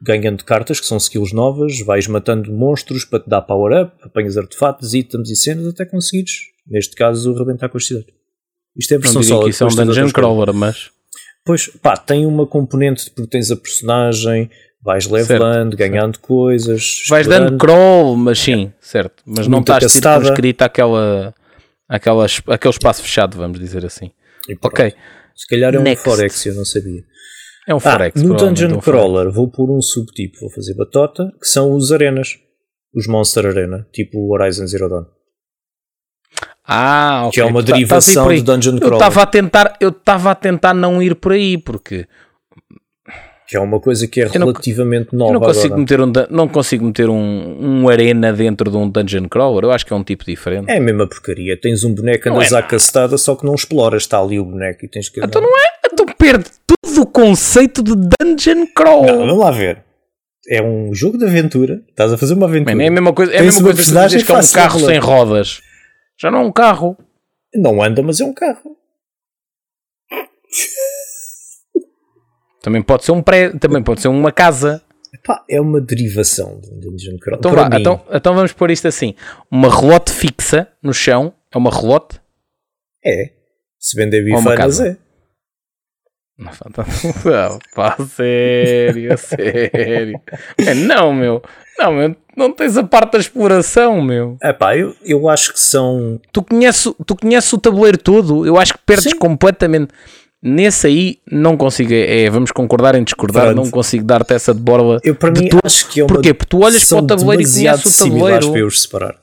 ganhando cartas que são skills novas, vais matando monstros para te dar power-up, apanhas artefatos, itens e cenas até conseguires, neste caso, rebentar com as cidades. Isto é a Não versão que isso é um Dungeon. Crawler, mas. Pois, pá, tem uma componente de porque tens a personagem, vais levelando, ganhando coisas. Vais dando crawl, mas sim, certo. Mas não Muita estás castada. circunscrito àquela, àquela, aquele espaço fechado, vamos dizer assim. Ok. Se calhar é um Next. Forex, eu não sabia. É um Ah, Forex. no provavelmente é Dungeon um Forex. Crawler vou pôr um subtipo, vou fazer batota, que são os arenas. Os Monster Arena, tipo o Horizon Zero Dawn. Ah, ok. Que é uma tá- derivação por aí. de Dungeon Eu Crawler. estava a tentar, eu estava a tentar não ir por aí, porque Que é uma coisa que é não- relativamente nova eu não consigo agora. meter um, não consigo meter um, um arena dentro de um dungeon crawler. Eu acho que é um tipo diferente. É a mesma porcaria. Tens um boneco, Não andas é à castada, só que não exploras. Está ali o boneco e tens que. Então não é? Então perde todo o conceito de dungeon crawl. Não, vamos lá ver. É um jogo de aventura. Estás a fazer uma aventura. Man, é a mesma coisa, é a mesma coisa que dizes que é um carro sem rodas. Já não é um carro. Não anda, mas é um carro. Também pode ser um pré, também pode ser uma casa. Epá, é uma derivação de um Dungeon Crawler. Então, vá, então, então vamos pôr isto assim: uma relote fixa no chão é uma relote. É. Se vender bifanas, casa. é. Não, falta- não, pá, sério, sério. Man, não, meu. Não, meu. Não tens a parte da exploração, meu. Epá, eu, eu acho que são. Tu conheces, tu conheces o tabuleiro todo. Eu acho que perdes Sim. completamente. Nesse aí, não consigo. É, vamos concordar em discordar. Pronto. Não consigo dar-te essa de borla. Eu, para mim, todo. acho que é uma. Porquê? Porque tu olhas para o tabuleiro e conheces o tabuleiro. para eu os separar.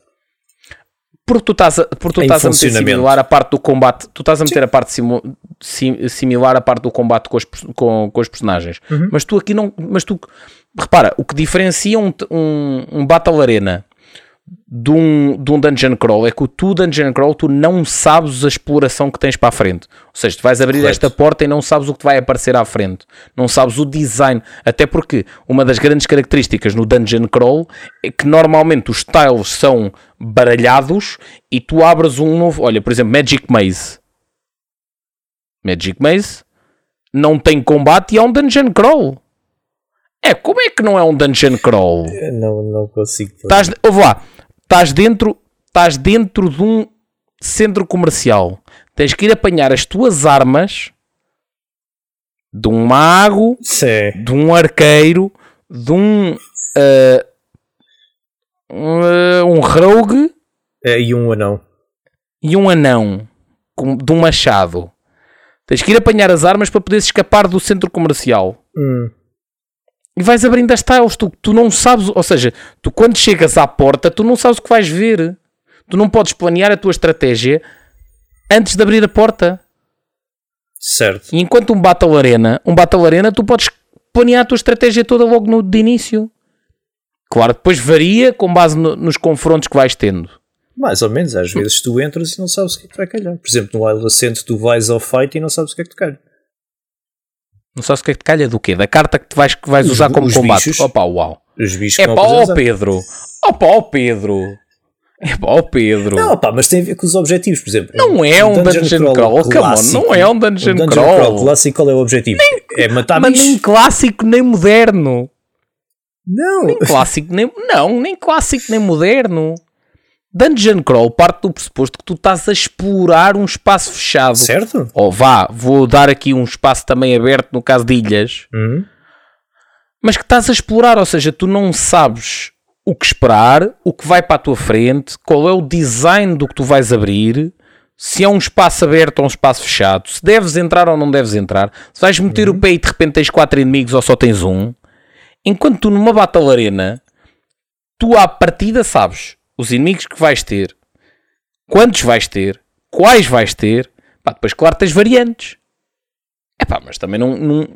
Porque tu estás a, porque tu estás a meter similar a parte do combate. Tu estás a meter a parte simu- sim- similar à parte do combate com os, com, com os personagens. Uhum. Mas tu aqui não. Mas tu. Repara, o que diferencia um, um, um Battle Arena de um, de um Dungeon Crawl é que o tu Dungeon Crawl tu não sabes a exploração que tens para a frente. Ou seja, tu vais abrir Correto. esta porta e não sabes o que vai aparecer à frente. Não sabes o design. Até porque uma das grandes características no Dungeon Crawl é que normalmente os tiles são baralhados e tu abres um novo. Olha, por exemplo, Magic Maze. Magic Maze não tem combate e é um Dungeon Crawl. É, como é que não é um Dungeon Crawl? Eu Não, não consigo. Estás, ouve lá, estás dentro, estás dentro de um centro comercial. Tens que ir apanhar as tuas armas de um mago, Sim. de um arqueiro, de um ah, um rogue É, e um anão. e um anão com- de um machado. Tens que ir apanhar as armas para poderes escapar do centro comercial. Hum. E vais abrindo as tiles, tu, tu não sabes, ou seja, tu quando chegas à porta, tu não sabes o que vais ver. Tu não podes planear a tua estratégia antes de abrir a porta. Certo. E enquanto um Battle Arena, um Battle Arena, tu podes planear a tua estratégia toda logo no, de início. Claro, depois varia com base no- nos confrontos que vais tendo. Mais ou menos, às vezes tu entras e não sabes o que é que vai calhar. Por exemplo, no Wild Ascent tu vais ao fight e não sabes o que é que te calha. Não sabes o que é que te calha do quê? Da carta que, te vais, que vais Os- usar como os combate. bichos. Opa, uau. Os bichos É pá, ó. Pedro. Opa, ó Pedro. É pá, ó Pedro. Não, pá, mas tem a ver com os objetivos, por exemplo. Não é um Dungeon Crawl, come on, não é um Dungeon um Crawl. clássico, qual é o objetivo? é matar Mas nem clássico nem moderno. Não. Clássico nem. Não, nem clássico nem moderno. Dungeon Crawl parte do pressuposto que tu estás a explorar um espaço fechado. Certo? Ou vá, vou dar aqui um espaço também aberto no caso de ilhas, Uhum. mas que estás a explorar, ou seja, tu não sabes o que esperar, o que vai para a tua frente, qual é o design do que tu vais abrir, se é um espaço aberto ou um espaço fechado, se deves entrar ou não deves entrar, se vais meter uhum. o pé e de repente tens quatro inimigos ou só tens um. Enquanto tu numa Battle Arena, tu à partida sabes os inimigos que vais ter, quantos vais ter, quais vais ter, pá, depois claro tens variantes. É pá, mas também não, não,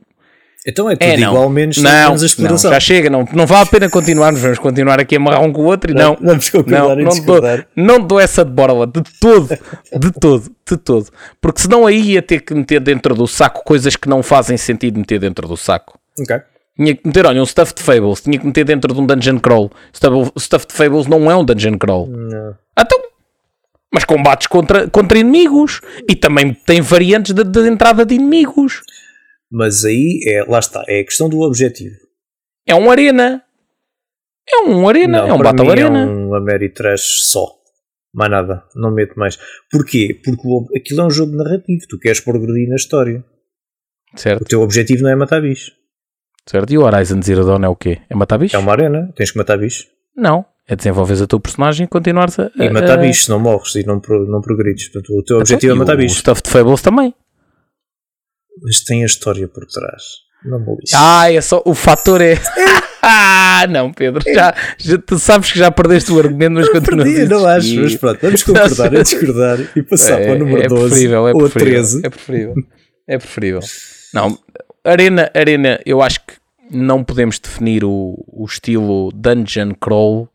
então é tudo é, igual, menos, não, a exploração. Não, já chega, não, não vale a pena continuarmos, vamos continuar aqui a amarrar um com o outro e não. não vamos não, não, dou, não dou essa de borla, de todo, de todo, de todo. Porque senão aí ia ter que meter dentro do saco coisas que não fazem sentido meter dentro do saco. Ok. Tinha que meter, olha, um Stuffed Fables, tinha que meter dentro de um Dungeon Crawl. Stuffed Fables não é um Dungeon Crawl. Não. Então, mas combates contra, contra inimigos e também tem variantes de, de entrada de inimigos. Mas aí, é, lá está, é a questão do objetivo. É um arena. É um arena, não, é um Battle mim Arena. É um Ameritrash só. Mais nada, não meto mais. Porquê? Porque o, aquilo é um jogo narrativo, tu queres progredir na história. Certo. O teu objetivo não é matar bichos. Certo, e o Horizon Zero Dawn é o quê? É matar bichos? É uma arena, tens que matar bichos. Não, é desenvolver a teu personagem e continuares a. E matar a... bichos, não morres e não, não progredes. Portanto, o teu então, objetivo é matar bichos. O Stuffed Fables também mas tem a história por trás. Não me Ah, é só. O fator é. ah, não, Pedro. Já, já, tu sabes que já perdeste o argumento, mas continuas a Não acho, mas pronto, vamos concordar a discordar e passar é, para o número é 12 preferível, é ou preferível, 13. É preferível. É preferível. Não, Arena, Arena, eu acho que não podemos definir o, o estilo Dungeon Crawl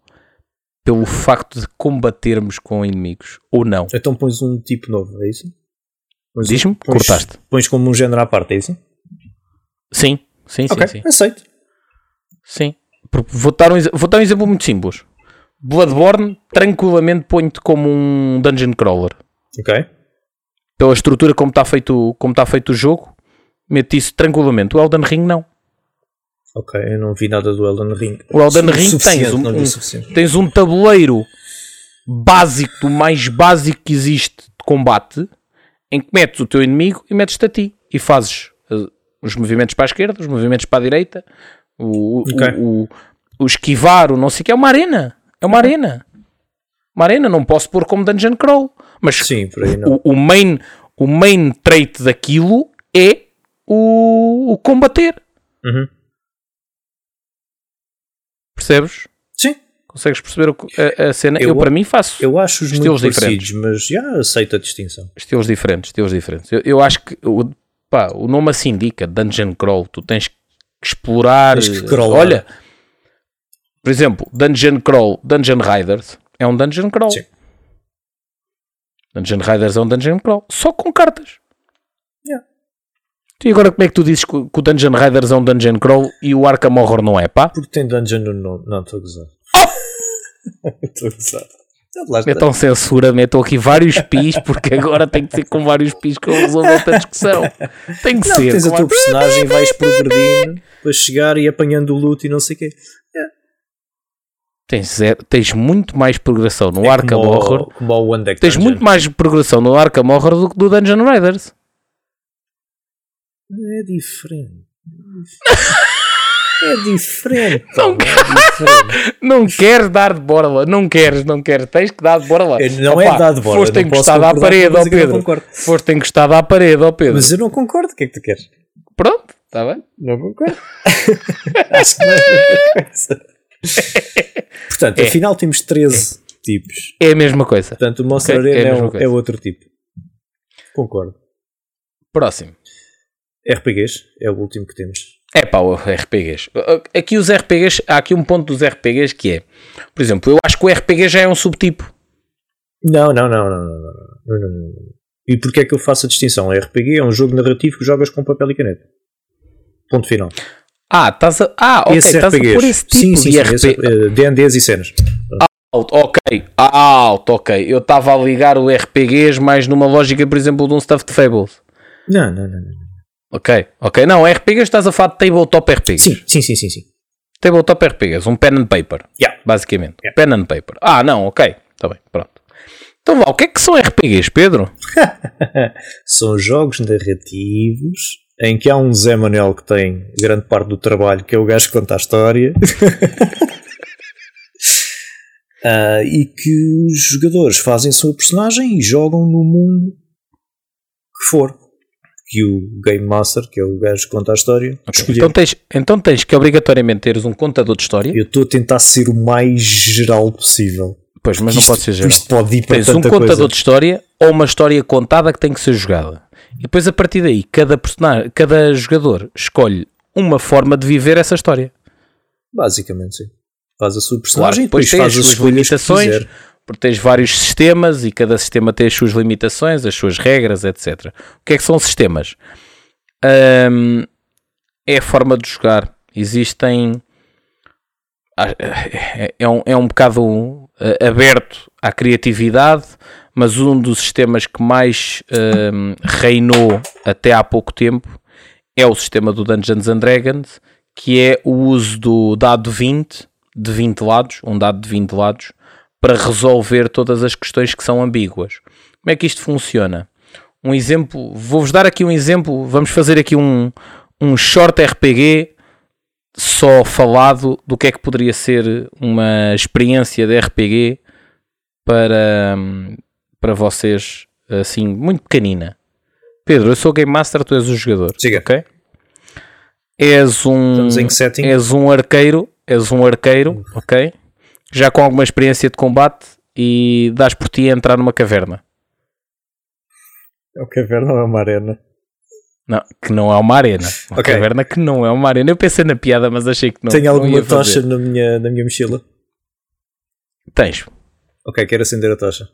pelo facto de combatermos com inimigos, ou não. Então pões um tipo novo, é isso? Diz-me, cortaste. Pões como um género à parte, é isso? Sim, sim, okay, sim, sim. aceito. Sim. Vou dar, um, vou dar um exemplo muito simples. Bloodborne, tranquilamente ponho-te como um dungeon crawler. Ok. Pela estrutura como está feito, como está feito o jogo, meto isso tranquilamente. O Elden Ring não. Ok, eu não vi nada do Elden Ring. O Elden Ring tens um, um, tens um tabuleiro básico, do mais básico que existe de combate, em que metes o teu inimigo e metes-te a ti e fazes uh, os movimentos para a esquerda, os movimentos para a direita, o, okay. o, o, o, esquivar, o não sei o que, é uma arena. É uma arena. Uma arena, não posso pôr como Dungeon Crawl. Mas Sim, o, o, main, o main trait daquilo é o, o combater. Uhum. Percebes? Sim. Consegues perceber a, a cena? Eu, eu, para mim faço eu acho os estilos diferentes, mas já aceito a distinção. Estilos diferentes, estilos diferentes. Eu, eu acho que o, pá, o nome assim indica Dungeon Crawl. Tu tens que explorar. Tens que olha, por exemplo, Dungeon Crawl, Dungeon Riders é um Dungeon Crawl. Sim. Dungeon Riders é um Dungeon Crawl, só com cartas. E agora como é que tu dizes que o Dungeon Riders é um Dungeon Crawl e o Arkham Horror não é, pá? Porque tem Dungeon no nome. Não, estou a gozar. Estou Metam censura, metam aqui vários pis, porque agora tem que ser com vários pis que eu resolvo esta discussão. Tem que não, ser. Tens a tua personagem, vais progredindo para chegar e apanhando o loot e não sei o quê. Yeah. Tens, tens muito mais progressão no é Arkham como Horror. Como o One Deck tens muito mais progressão no Arkham Horror do que do Dungeon Riders. É diferente. É diferente. Não, é diferente. não queres dar de borla, não queres, não queres, tens que dar de borla. Não Opa, é dar de borla. Foste encostado à parede, ó Pedro. Foste encostado à parede, ó Pedro. Mas eu não concordo, o que é que tu queres? Pronto, está bem. Não concordo. Acho que não é Portanto, é. afinal temos 13 é. tipos. É a mesma coisa. Portanto, o Monster okay? Arena é, é, um, é outro tipo. Concordo. Próximo. RPGs é o último que temos. É pá, RPGs. Aqui os RPGs, há aqui um ponto dos RPGs que é, por exemplo, eu acho que o RPG já é um subtipo. Não, não, não, não, não, não, não. E porquê é que eu faço a distinção? O RPG é um jogo narrativo que jogas com papel e caneta. Ponto final. Ah, estás a. Ah, ok, estás a pôr esse tipo sim, sim, de RPG. Sim, uh, DNDs e cenas. Alto, ok, alto, ok. Eu estava a ligar o RPGs mais numa lógica, por exemplo, de um Stuffed Fables. Não, não, não, não. Ok, ok. Não, RPGs estás a falar de tabletop RPGs. Sim, sim, sim, sim. sim. Tabletop RPGs, um pen and paper. Yeah. Basicamente. Yeah. Pen and paper. Ah, não, ok. Está bem, pronto. Então vá, o que é que são RPGs, Pedro? são jogos narrativos em que há um Zé Manuel que tem grande parte do trabalho, que é o gajo que conta a história. Uh, e que os jogadores fazem a sua personagem e jogam no mundo que for. Que o Game Master, que é o gajo que conta a história, okay. então, tens, então tens que obrigatoriamente teres um contador de história. Eu estou a tentar ser o mais geral possível. Pois, mas isto, não pode ser geral. Isto pode ir para tens um contador coisa. de história ou uma história contada que tem que ser jogada. E depois a partir daí, cada, personagem, cada jogador escolhe uma forma de viver essa história. Basicamente, sim. Faz a sua personagem claro, depois, depois faz as suas limitações, porque tens vários sistemas e cada sistema tem as suas limitações, as suas regras, etc. O que é que são sistemas? Um, é a forma de jogar. Existem. Ah, é, é um, é um bocado uh, aberto à criatividade, mas um dos sistemas que mais um, reinou até há pouco tempo é o sistema do Dungeons and Dragons, que é o uso do dado 20, de 20 lados, um dado de 20 lados, para resolver todas as questões que são ambíguas. Como é que isto funciona? Um exemplo, vou-vos dar aqui um exemplo, vamos fazer aqui um, um short RPG só falado do que é que poderia ser uma experiência de RPG para, para vocês, assim, muito pequenina. Pedro, eu sou o Game Master, tu és o jogador. Siga. Ok? És um, és um arqueiro, és um arqueiro, ok? Já com alguma experiência de combate e dás por ti a entrar numa caverna. É uma caverna ou é uma arena? Não, que não é uma arena. Uma okay. caverna que não é uma arena. Eu pensei na piada, mas achei que não. Tenho alguma tocha na minha, na minha mochila? Tens. Ok, quero acender a tocha.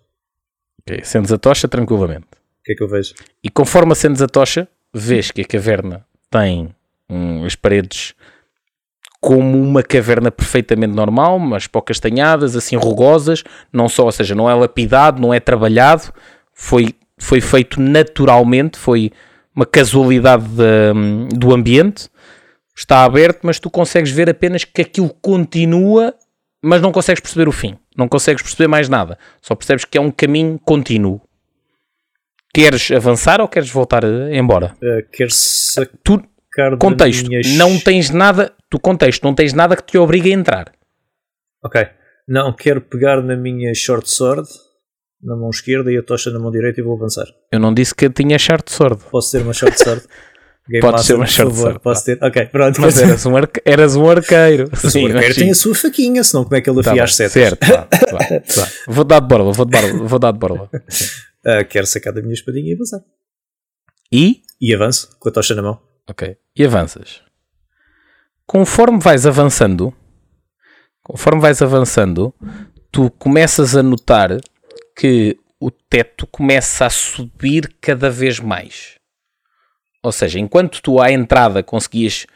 Ok, acendes a tocha tranquilamente. O que é que eu vejo? E conforme acendes a tocha, vês que a caverna tem um, as paredes como uma caverna perfeitamente normal, mas poucas tanhadas, assim rugosas, não só, ou seja, não é lapidado, não é trabalhado, foi, foi feito naturalmente, foi uma casualidade de, do ambiente, está aberto, mas tu consegues ver apenas que aquilo continua, mas não consegues perceber o fim, não consegues perceber mais nada, só percebes que é um caminho contínuo. Queres avançar ou queres voltar embora? Uh, queres tu, contexto, minhas... não tens nada, tu contexto, não tens nada que te obrigue a entrar. Ok. Não, quero pegar na minha short sword na mão esquerda e a tocha na mão direita e vou avançar. Eu não disse que eu tinha short sword. Posso ter uma short sword? Game Pode Master, ser uma short sword. Posso ter? Ok, pronto. Mas eras um, arque... eras um arqueiro. Mas sim, o arqueiro tem a sua faquinha, senão como é que ele tá afia as setas? Certo, tá, tá, tá. Vou dar de borla, vou, de borla, vou dar de borla. Uh, quero sacar da minha espadinha e avançar. E? E avanço, com a tocha na mão. Ok. E avanças. Conforme vais avançando, conforme vais avançando, tu começas a notar que o teto começa a subir cada vez mais. Ou seja, enquanto tu à entrada conseguias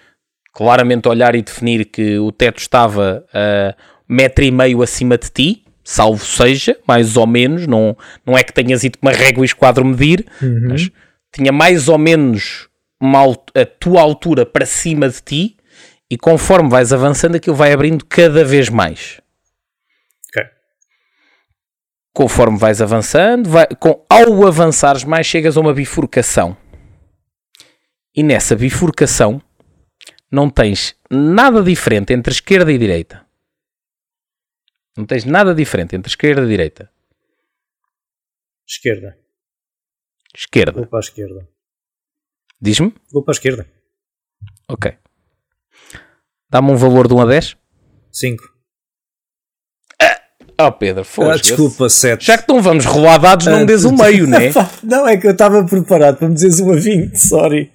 claramente olhar e definir que o teto estava a metro e meio acima de ti, salvo seja, mais ou menos, não, não é que tenhas ido com uma régua e esquadro medir, uhum. mas tinha mais ou menos uma, a tua altura para cima de ti e conforme vais avançando aquilo vai abrindo cada vez mais. Okay. Conforme vais avançando, vai, com, ao avançares mais chegas a uma bifurcação. E nessa bifurcação não tens nada diferente entre esquerda e direita. Não tens nada diferente entre esquerda e direita. Esquerda. Esquerda. Vou para a esquerda. Diz-me? Vou para a esquerda. Ok. Dá-me um valor de 1 a 10? 5. Ah, oh Pedro, foi. Ah, desculpa, 7. Já que não vamos rolar dados, não me des o meio, né? não, é que eu estava preparado para me dizeres 1 a 20, sorry.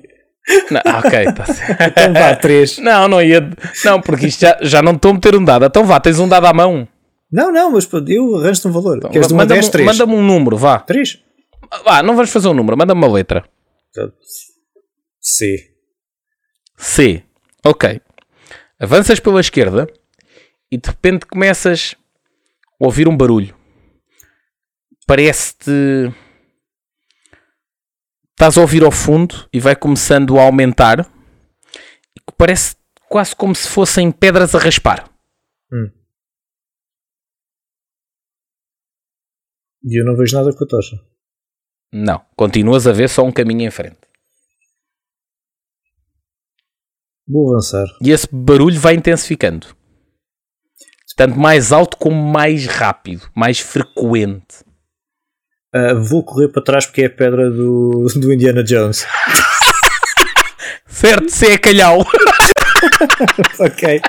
Não, ok, está certo. então vá, 3. Não, não ia. Não, porque isto já, já não estou a meter um dado. Então vá, tens um dado à mão. Não, não, mas eu arranjo-te um valor. Então, Queres de 1 a 10, 3? Manda-me um número, vá. 3? Vá, não vamos fazer um número, manda-me uma letra. C. C. Ok. Avanças pela esquerda e de repente começas a ouvir um barulho. Parece-te. Estás a ouvir ao fundo e vai começando a aumentar. Parece quase como se fossem pedras a raspar. Hum. E eu não vejo nada com a tocha. Não, continuas a ver só um caminho em frente. Vou avançar. E esse barulho vai intensificando. Tanto mais alto como mais rápido, mais frequente. Uh, vou correr para trás porque é a pedra do, do Indiana Jones. certo, se é calhau. ok.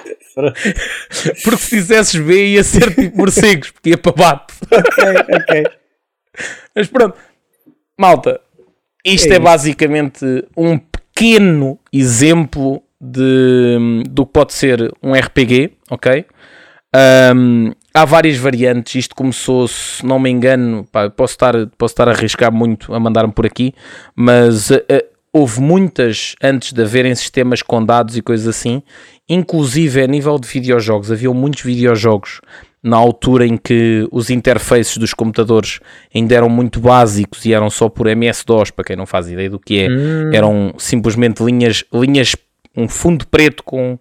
Porque se dissesses B ia ser tipo morcegos, porque ia para bate. ok, ok. Mas pronto, malta, isto é, é basicamente um pequeno exemplo de, do que pode ser um RPG, ok? Um, há várias variantes. Isto começou, se não me engano, pá, posso, estar, posso estar a arriscar muito a mandar-me por aqui, mas uh, houve muitas antes de haverem sistemas com dados e coisas assim. Inclusive, a nível de videojogos, havia muitos videojogos na altura em que os interfaces dos computadores ainda eram muito básicos e eram só por MS-DOS, para quem não faz ideia do que é, hum. eram simplesmente linhas, linhas, um fundo preto com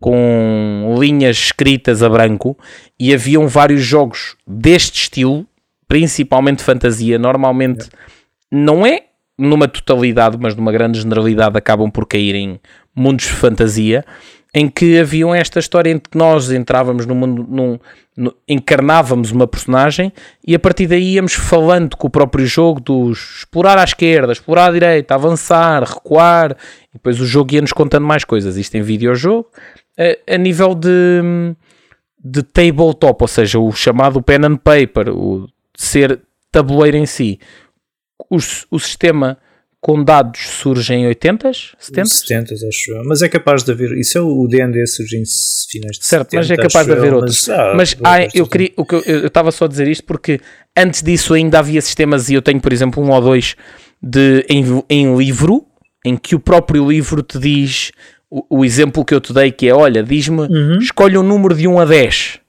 com linhas escritas a branco e haviam vários jogos deste estilo, principalmente fantasia. Normalmente não é numa totalidade, mas numa grande generalidade acabam por cair em mundos de fantasia em que haviam esta história que nós entrávamos no mundo, num, no, encarnávamos uma personagem e a partir daí íamos falando com o próprio jogo dos explorar à esquerda, explorar à direita, avançar, recuar, e depois o jogo ia-nos contando mais coisas. Isto em videojogo, a, a nível de, de tabletop, ou seja, o chamado pen and paper, o ser tabuleiro em si. O, o sistema com dados surge em 80s, 70s? 70 acho eu. Mas é capaz de haver. Isso é o DND surge em finais de Certo, 70, mas é capaz de haver eu, outros. Mas, ah, mas ah, eu queria. O que eu estava só a dizer isto porque antes disso ainda havia sistemas e eu tenho, por exemplo, um ou dois de, em, em livro em que o próprio livro te diz o, o exemplo que eu te dei que é, olha, diz-me, uhum. escolhe um número de 1 a 10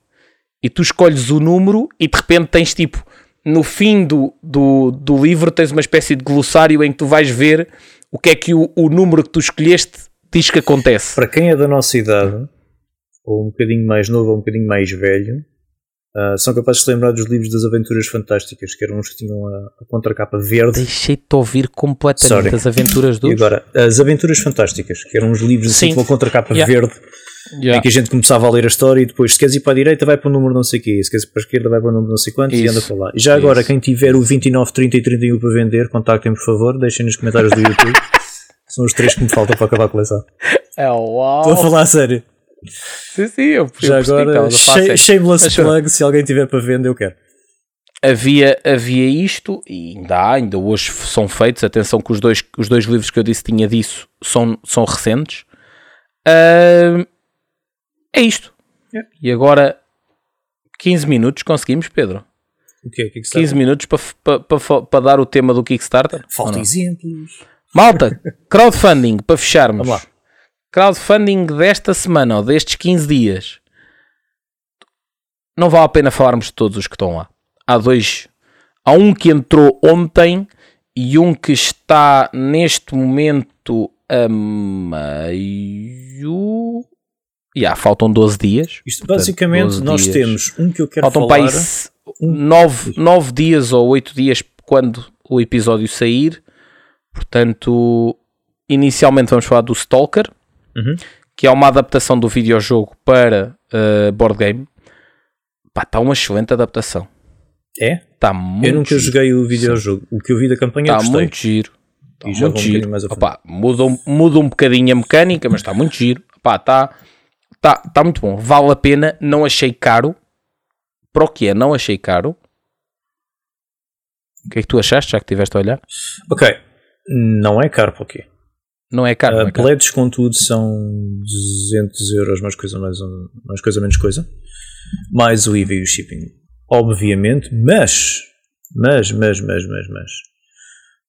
e tu escolhes o número e de repente tens tipo, no fim do, do, do livro tens uma espécie de glossário em que tu vais ver o que é que o, o número que tu escolheste diz que acontece. Para quem é da nossa idade, ou um bocadinho mais novo ou um bocadinho mais velho, Uh, são capazes de lembrar dos livros das Aventuras Fantásticas, que eram os que tinham a, a contracapa verde. Deixei-te ouvir completamente Sorry. as aventuras dos. E agora, as Aventuras Fantásticas, que eram os livros assim com a contracapa yeah. verde, yeah. em que a gente começava a ler a história e depois, se queres ir para a direita, vai para o número não sei quê, se queres ir para a esquerda, vai para o número não sei quanto e anda para lá. E já agora, Isso. quem tiver o 29, 30 e 31 para vender, contactem por favor, deixem nos comentários do YouTube. São os três que me faltam para acabar a coleção. É uau! Estou a falar a sério. Sim, sim, eu, Já agora, shameless plug, se alguém tiver para vender, eu quero. Havia, havia isto, e ainda há, ainda hoje são feitos. Atenção que os dois, os dois livros que eu disse tinha disso são, são recentes. Uh, é isto. Yeah. E agora, 15 minutos conseguimos, Pedro? O quê? 15 minutos para pa, pa, pa, dar o tema do Kickstarter? Falta exemplos. Malta, crowdfunding, para fecharmos. Vamos lá crowdfunding desta semana ou destes 15 dias, não vale a pena falarmos de todos os que estão lá. Há dois. Há um que entrou ontem e um que está neste momento a meio. Yeah, faltam 12 dias. Isto basicamente nós dias. temos um que eu quero faltam falar. Faltam um... 9, 9 dias ou 8 dias quando o episódio sair. Portanto, inicialmente vamos falar do Stalker, uhum. que é uma adaptação do videojogo para uh, board game. Está uma excelente adaptação. É? Está muito Eu nunca giro. joguei o videojogo. Sim. O que eu vi da campanha Está muito giro. Tá e muito giro. Um Opa, muda, muda um bocadinho a mecânica, mas está muito giro. Está tá, tá muito bom. Vale a pena. Não achei caro. Para o que é, não achei caro. O que é que tu achaste, já que estiveste a olhar? Ok. Não é caro para o quê? Não é caro. Uh, não é caro. Contudo, são 200 euros, mais coisa, mais, mais coisa, menos coisa. Mais o IVA e o shipping, obviamente. Mas, mas, mas, mas, mas, mas.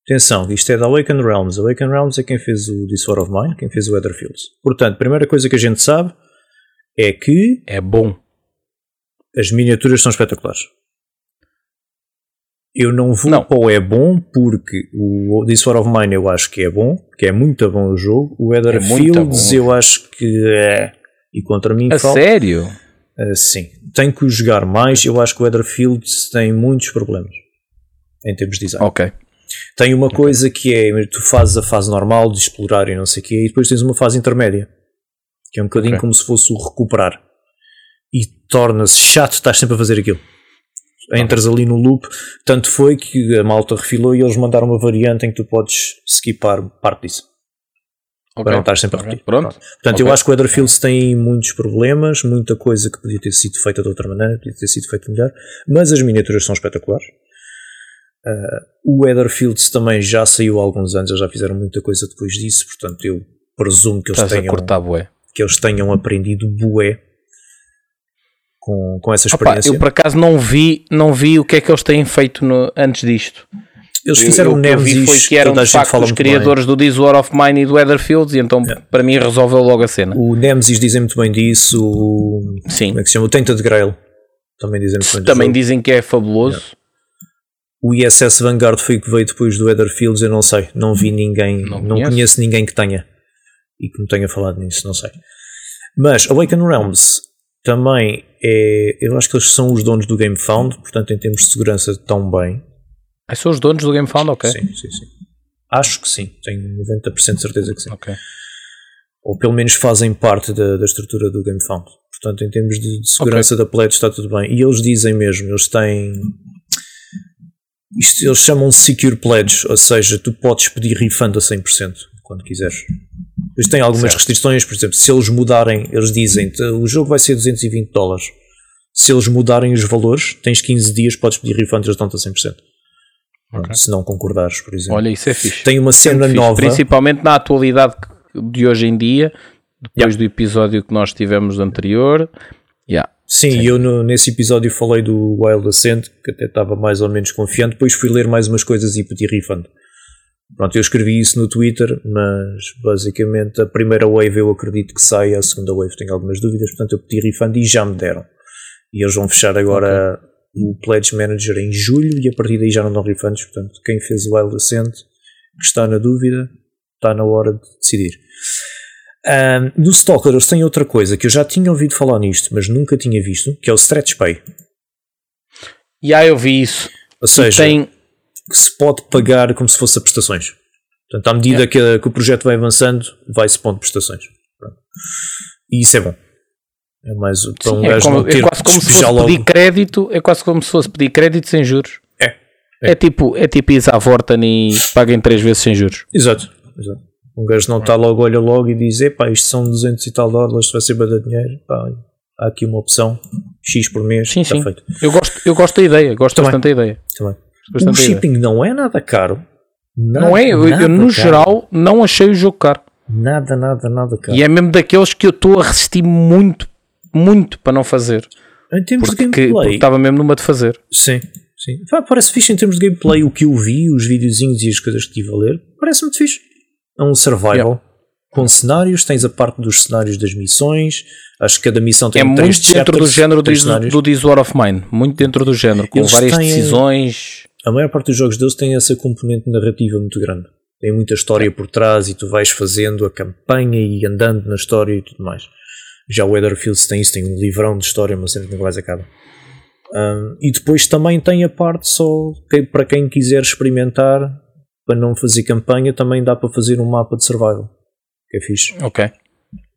Atenção, isto é da Awaken Realms. Awaken Realms é quem fez o This War of Mine, quem fez o Weatherfields. Portanto, primeira coisa que a gente sabe é que. É bom. As miniaturas são espetaculares. Eu não vou não. para o é bom porque o This War of Mine eu acho que é bom, que é muito bom o jogo. O Ether é Fields eu acho que é. E contra mim A falta. sério? Uh, sim. Tenho que jogar mais. Eu acho que o Ether Fields tem muitos problemas em termos de design. Ok. Tem uma okay. coisa que é: tu fazes a fase normal de explorar e não sei o quê, e depois tens uma fase intermédia, que é um bocadinho okay. como se fosse o recuperar. e torna-se chato, estás sempre a fazer aquilo. Entras ali no loop, tanto foi que a malta refilou e eles mandaram uma variante em que tu podes skipar parte disso. Okay. Para não estar sempre a repetir. Pronto. Pronto. Portanto, okay. eu acho que o Weatherfields tem muitos problemas, muita coisa que podia ter sido feita de outra maneira, podia ter sido feita melhor, mas as miniaturas são espetaculares. Uh, o Weatherfields também já saiu há alguns anos, eles já fizeram muita coisa depois disso, portanto eu presumo que eles, tenham, que eles tenham aprendido bué com, com essa experiência. Opa, eu por acaso não vi, não vi o que é que eles têm feito no, antes disto. Eles fizeram o Nemesis, foi que eram de facto os criadores bem. do This War of Mine e do Weatherfields e então yeah. para mim resolveu logo a cena. O Nemesis dizem muito bem disso, o, Sim. como é que se chama? O Tainted Grail também dizem muito bem Também dizem que é fabuloso. Yeah. O ISS Vanguard foi o que veio depois do Weatherfields, eu não sei, não vi ninguém, não, não conheço ninguém que tenha e que me tenha falado nisso, não sei. Mas Awaken Realms também é. Eu acho que eles são os donos do GameFound, portanto, em termos de segurança, estão bem. Ah, são os donos do GameFound, ok? Sim, sim, sim. Acho que sim, tenho 90% de certeza que sim. Ok. Ou pelo menos fazem parte da, da estrutura do GameFound. Portanto, em termos de, de segurança okay. da pledge, está tudo bem. E eles dizem mesmo, eles têm. Isto, eles chamam de Secure Pledge, ou seja, tu podes pedir refund a 100% quando quiseres. Mas tem algumas certo. restrições, por exemplo, se eles mudarem, eles dizem o jogo vai ser 220 dólares. Se eles mudarem os valores, tens 15 dias, podes pedir refund eles dão-te a 100%. Okay. Se não concordares, por exemplo. Olha, isso é fixe. Tem uma cena nova. Principalmente na atualidade de hoje em dia, depois yeah. do episódio que nós tivemos anterior. Yeah. Sim, Sim. eu no, nesse episódio falei do Wild Ascent, que até estava mais ou menos confiante. Depois fui ler mais umas coisas e pedi refund. Pronto, eu escrevi isso no Twitter, mas basicamente a primeira wave eu acredito que saia, a segunda wave tenho algumas dúvidas, portanto eu pedi refund e já me deram. E eles vão fechar agora okay. o Pledge Manager em julho e a partir daí já não dão refunds, portanto quem fez o Wild Ascent, que está na dúvida, está na hora de decidir. Um, do Stalker eles têm outra coisa que eu já tinha ouvido falar nisto, mas nunca tinha visto, que é o Stretch Pay. E aí eu vi isso. Ou seja, tem que se pode pagar como se fosse a prestações. Portanto, à medida yeah. que, a, que, o projeto vai avançando, vai-se pondo prestações. E isso é bom. É mais para um Sim, é, como, é quase como se fosse logo. pedir crédito, é quase como se fosse pedir crédito sem juros. É. É, é tipo, é tipo isso à Vorten e paguem três vezes sem juros. Exato. Exato. Um gajo não está logo, olha logo e diz: pá, isto são 200 e tal dólares, vai ser bada dinheiro. Pá, há aqui uma opção, X por mês, sim, está sim. feito. Eu gosto, eu gosto da ideia, gosto Também. bastante da ideia. Também o shipping ideia. não é nada caro. Nada, não é? Eu, eu no caro. geral não achei o jogo caro. Nada, nada, nada caro. E é mesmo daqueles que eu estou a resistir muito, muito para não fazer. Em termos porque, de gameplay. Porque estava mesmo numa de fazer. Sim, sim. parece fixe em termos de gameplay. O que eu vi, os videozinhos e as coisas que estive a ler, parece muito fixe. É um survival. Yeah. Com cenários, tens a parte dos cenários das missões, Acho que cada missão tem é muito dentro chapters, do género do, do War of Mine, muito dentro do género, com Eles várias têm, decisões a maior parte dos jogos deles tem essa componente narrativa muito grande. Tem muita história por trás e tu vais fazendo a campanha e andando na história e tudo mais. Já o Weatherfields tem isso, tem um livrão de história, mas sempre nunca mais acaba. Um, e depois também tem a parte só que para quem quiser experimentar, para não fazer campanha, também dá para fazer um mapa de survival. Que é fixe. Ok.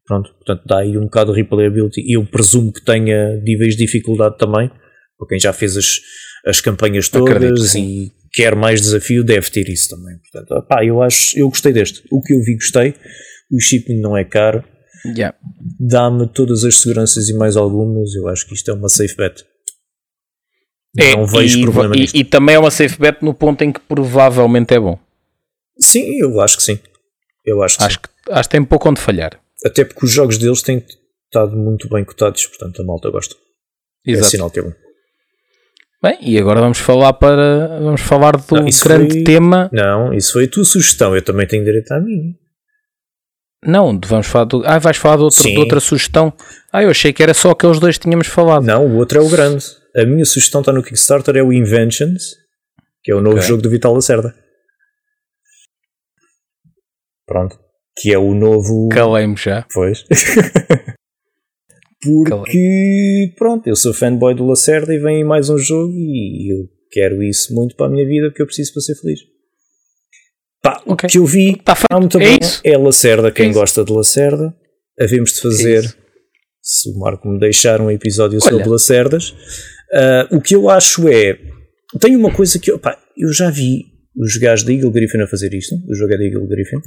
Pronto, portanto dá aí um bocado de replayability. E eu presumo que tenha níveis de dificuldade também, para quem já fez as, as campanhas todas e quer mais desafio, deve ter isso também. Portanto, pá, eu acho, eu gostei deste. O que eu vi, gostei. O shipping não é caro. Yeah. Dá-me todas as seguranças e mais algumas. Eu acho que isto é uma safe bet. É, não vejo e, problema e, nisto. E também é uma safe bet no ponto em que provavelmente é bom. Sim, eu acho que sim. Eu acho que acho. Que, acho que tem pouco onde falhar. Até porque os jogos deles têm estado muito bem cotados, portanto a malta gosta. É Exato. É sinal que é bom. Bem, e agora vamos falar para vamos falar do não, grande foi, tema. Não, isso foi a tua sugestão, eu também tenho direito à minha. Não, vamos falar do. Ah, vais falar de, outro, de outra sugestão. Ah, eu achei que era só aqueles dois que tínhamos falado. Não, o outro é o grande. A minha sugestão está no Kickstarter, é o Inventions, que é o novo okay. jogo do Vital Lacerda. Pronto. Que é o novo. Calei-me já. Pois. Porque, pronto, eu sou fanboy do Lacerda e vem mais um jogo e eu quero isso muito para a minha vida porque eu preciso para ser feliz. Pá, okay. o que eu vi tá muito é bom. Isso? É Lacerda, quem é gosta de Lacerda. Havemos de fazer é se o Marco me deixar um episódio Olha. sobre Lacerdas. Uh, o que eu acho é. Tem uma coisa que. Opa, eu já vi os gajos da Eagle Griffin a fazer isto. O jogo é da Eagle Griffin.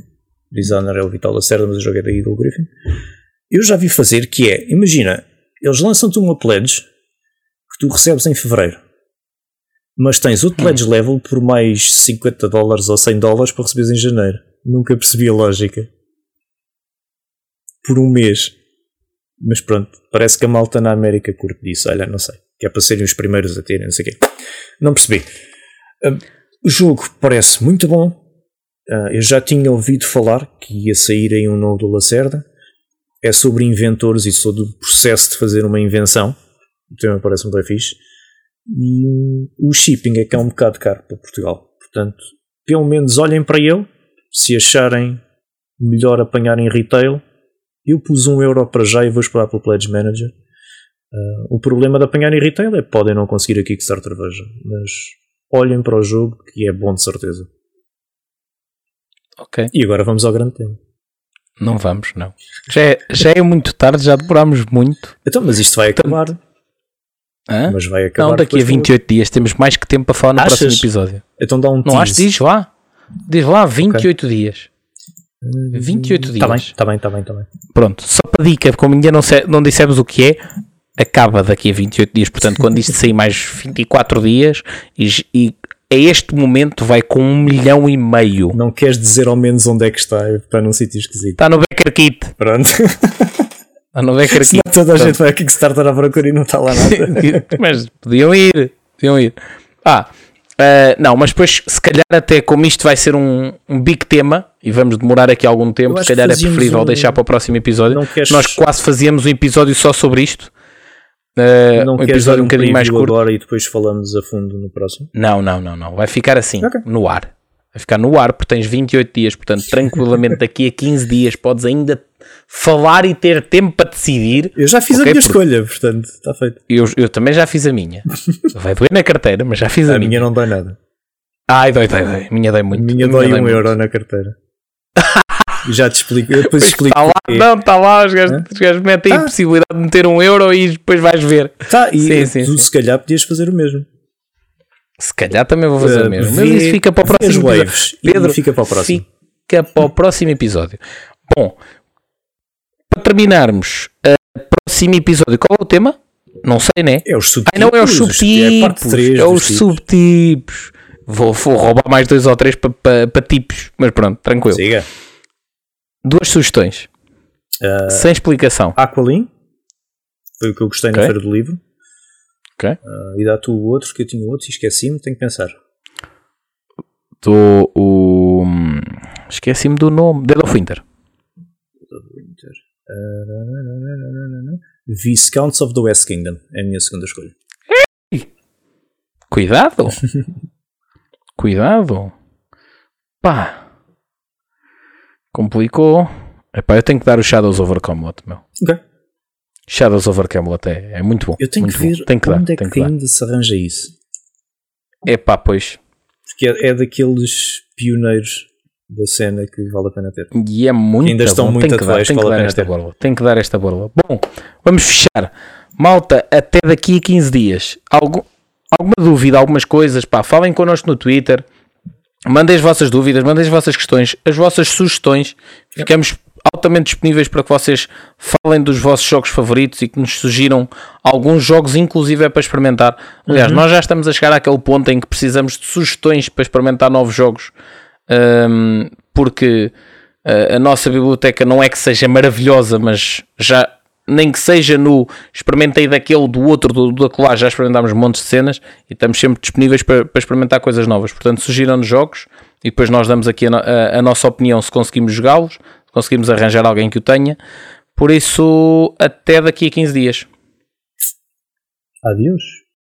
Designer é o Vital Lacerda, mas o jogo é da Eagle Griffin. Eu já vi fazer que é. Imagina, eles lançam-te uma pledge que tu recebes em fevereiro. Mas tens outro pledge level por mais 50 dólares ou 100 dólares para receberes em janeiro. Nunca percebi a lógica. Por um mês. Mas pronto, parece que a malta na América curte disso. Olha, não sei. Que é para serem os primeiros a terem, não sei o quê. Não percebi. Uh, o jogo parece muito bom. Uh, eu já tinha ouvido falar que ia sair aí um novo do Lacerda. É sobre inventores e sobre o processo de fazer uma invenção. Também parece muito fixe. E o shipping é que é um bocado caro para Portugal. Portanto, pelo menos olhem para ele. Se acharem melhor apanhar em retail, eu pus um euro para já e vou esperar pelo Pledge Manager. Uh, o problema de apanhar em retail é que podem não conseguir a Kickstarter veja, mas olhem para o jogo que é bom de certeza. Ok. E agora vamos ao grande tema. Não vamos, não. Já é, já é muito tarde, já demorámos muito. Então, mas isto vai acabar. Hã? Mas vai acabar. Não, daqui a 28 dias temos mais que tempo para falar no Achas? próximo episódio. Então dá um Não acho, diz lá. Diz lá 28 okay. dias. 28 dias. Está bem, está bem, está bem, tá bem. Pronto, só para dica, como ainda não, não dissemos o que é, acaba daqui a 28 dias. Portanto, quando isto sair mais 24 dias e, e a este momento vai com um milhão e meio. Não queres dizer ao menos onde é que está? Está num sítio esquisito. Está no Becker Kit. Pronto. Está no Becker Kit. Senão toda a gente vai a Kickstarter à procura e não está lá nada. Mas podiam ir. Podiam ir. Ah, Uh, não, mas depois, se calhar, até como isto vai ser um, um big tema e vamos demorar aqui algum tempo, se calhar é preferível um... deixar para o próximo episódio. Queres... Nós quase fazíamos um episódio só sobre isto. Uh, não um episódio um, um bocadinho mais curto. agora e depois falamos a fundo no próximo? Não, não, não, não. Vai ficar assim, okay. no ar. Vai ficar no ar, porque tens 28 dias, portanto, tranquilamente daqui a 15 dias podes ainda falar e ter tempo para decidir. Eu já fiz okay, a minha porque... escolha, portanto, está feito. Eu, eu também já fiz a minha. Vai doer na carteira, mas já fiz a, a minha. A minha não dói nada. Ai, dói, dói, dói. A minha dói muito. A minha, dói, dói um muito. euro na carteira. já te explico. Eu depois explico. Está lá, não, está lá. Os gajos, os gajos metem a possibilidade de meter um euro e depois vais ver. Tá, e sim, sim, tu sim. se calhar podias fazer o mesmo. Se calhar também vou fazer uh, o mesmo. Mas isso fica para o próximo episódio. Pedro, fica para o próximo. Fica para o próximo episódio. Bom, para terminarmos, o próximo episódio, qual é o tema? Não sei, né? É os subtipos. Ai, não, é os subtipos. É, é os subtipos. Vou, vou, roubar mais dois ou três para pa, pa tipos, mas pronto, tranquilo. Siga. Duas sugestões. Uh, sem explicação. Aqualin. Foi o que eu gostei okay. na feira do livro. Ok. Uh, e dá tu o outro, que eu tinha outro e esqueci-me, tenho que pensar. Do o. Esqueci-me do nome. Dead of Winter. Dead of Winter. Uh, Viscounts of the West Kingdom é a minha segunda escolha. Cuidado! Cuidado! Pá! Complicou. Epá, eu tenho que dar o Shadows over Camelot, meu. Ok. Shadows over Camelot é, é muito bom. Eu tenho que ver tem que onde dar, é que, que ainda se arranja isso. É pá, pois. Porque é, é, daqueles pioneiros da cena que vale a pena ter. E é muito Ainda estão bom. muito tem que dar, tem que dar esta ter. borla. Tem que dar esta borla. Bom, vamos fechar. Malta, até daqui a 15 dias. Algum, alguma dúvida, algumas coisas, pá, falem connosco no Twitter. Mandem as vossas dúvidas, mandem as vossas questões, as vossas sugestões. Ficamos altamente disponíveis para que vocês falem dos vossos jogos favoritos e que nos sugiram alguns jogos, inclusive é para experimentar. Aliás, Uhum. nós já estamos a chegar àquele ponto em que precisamos de sugestões para experimentar novos jogos, Hum, porque uh, a nossa biblioteca não é que seja maravilhosa, mas já nem que seja no experimentei daquele, do outro, do, do acolá, já experimentámos montes de cenas e estamos sempre disponíveis para, para experimentar coisas novas. Portanto, sugiram-nos jogos e depois nós damos aqui a, a- a nossa opinião se conseguimos jogá-los, se conseguimos arranjar alguém que o tenha. Por isso, até daqui a 15 dias. Adeus.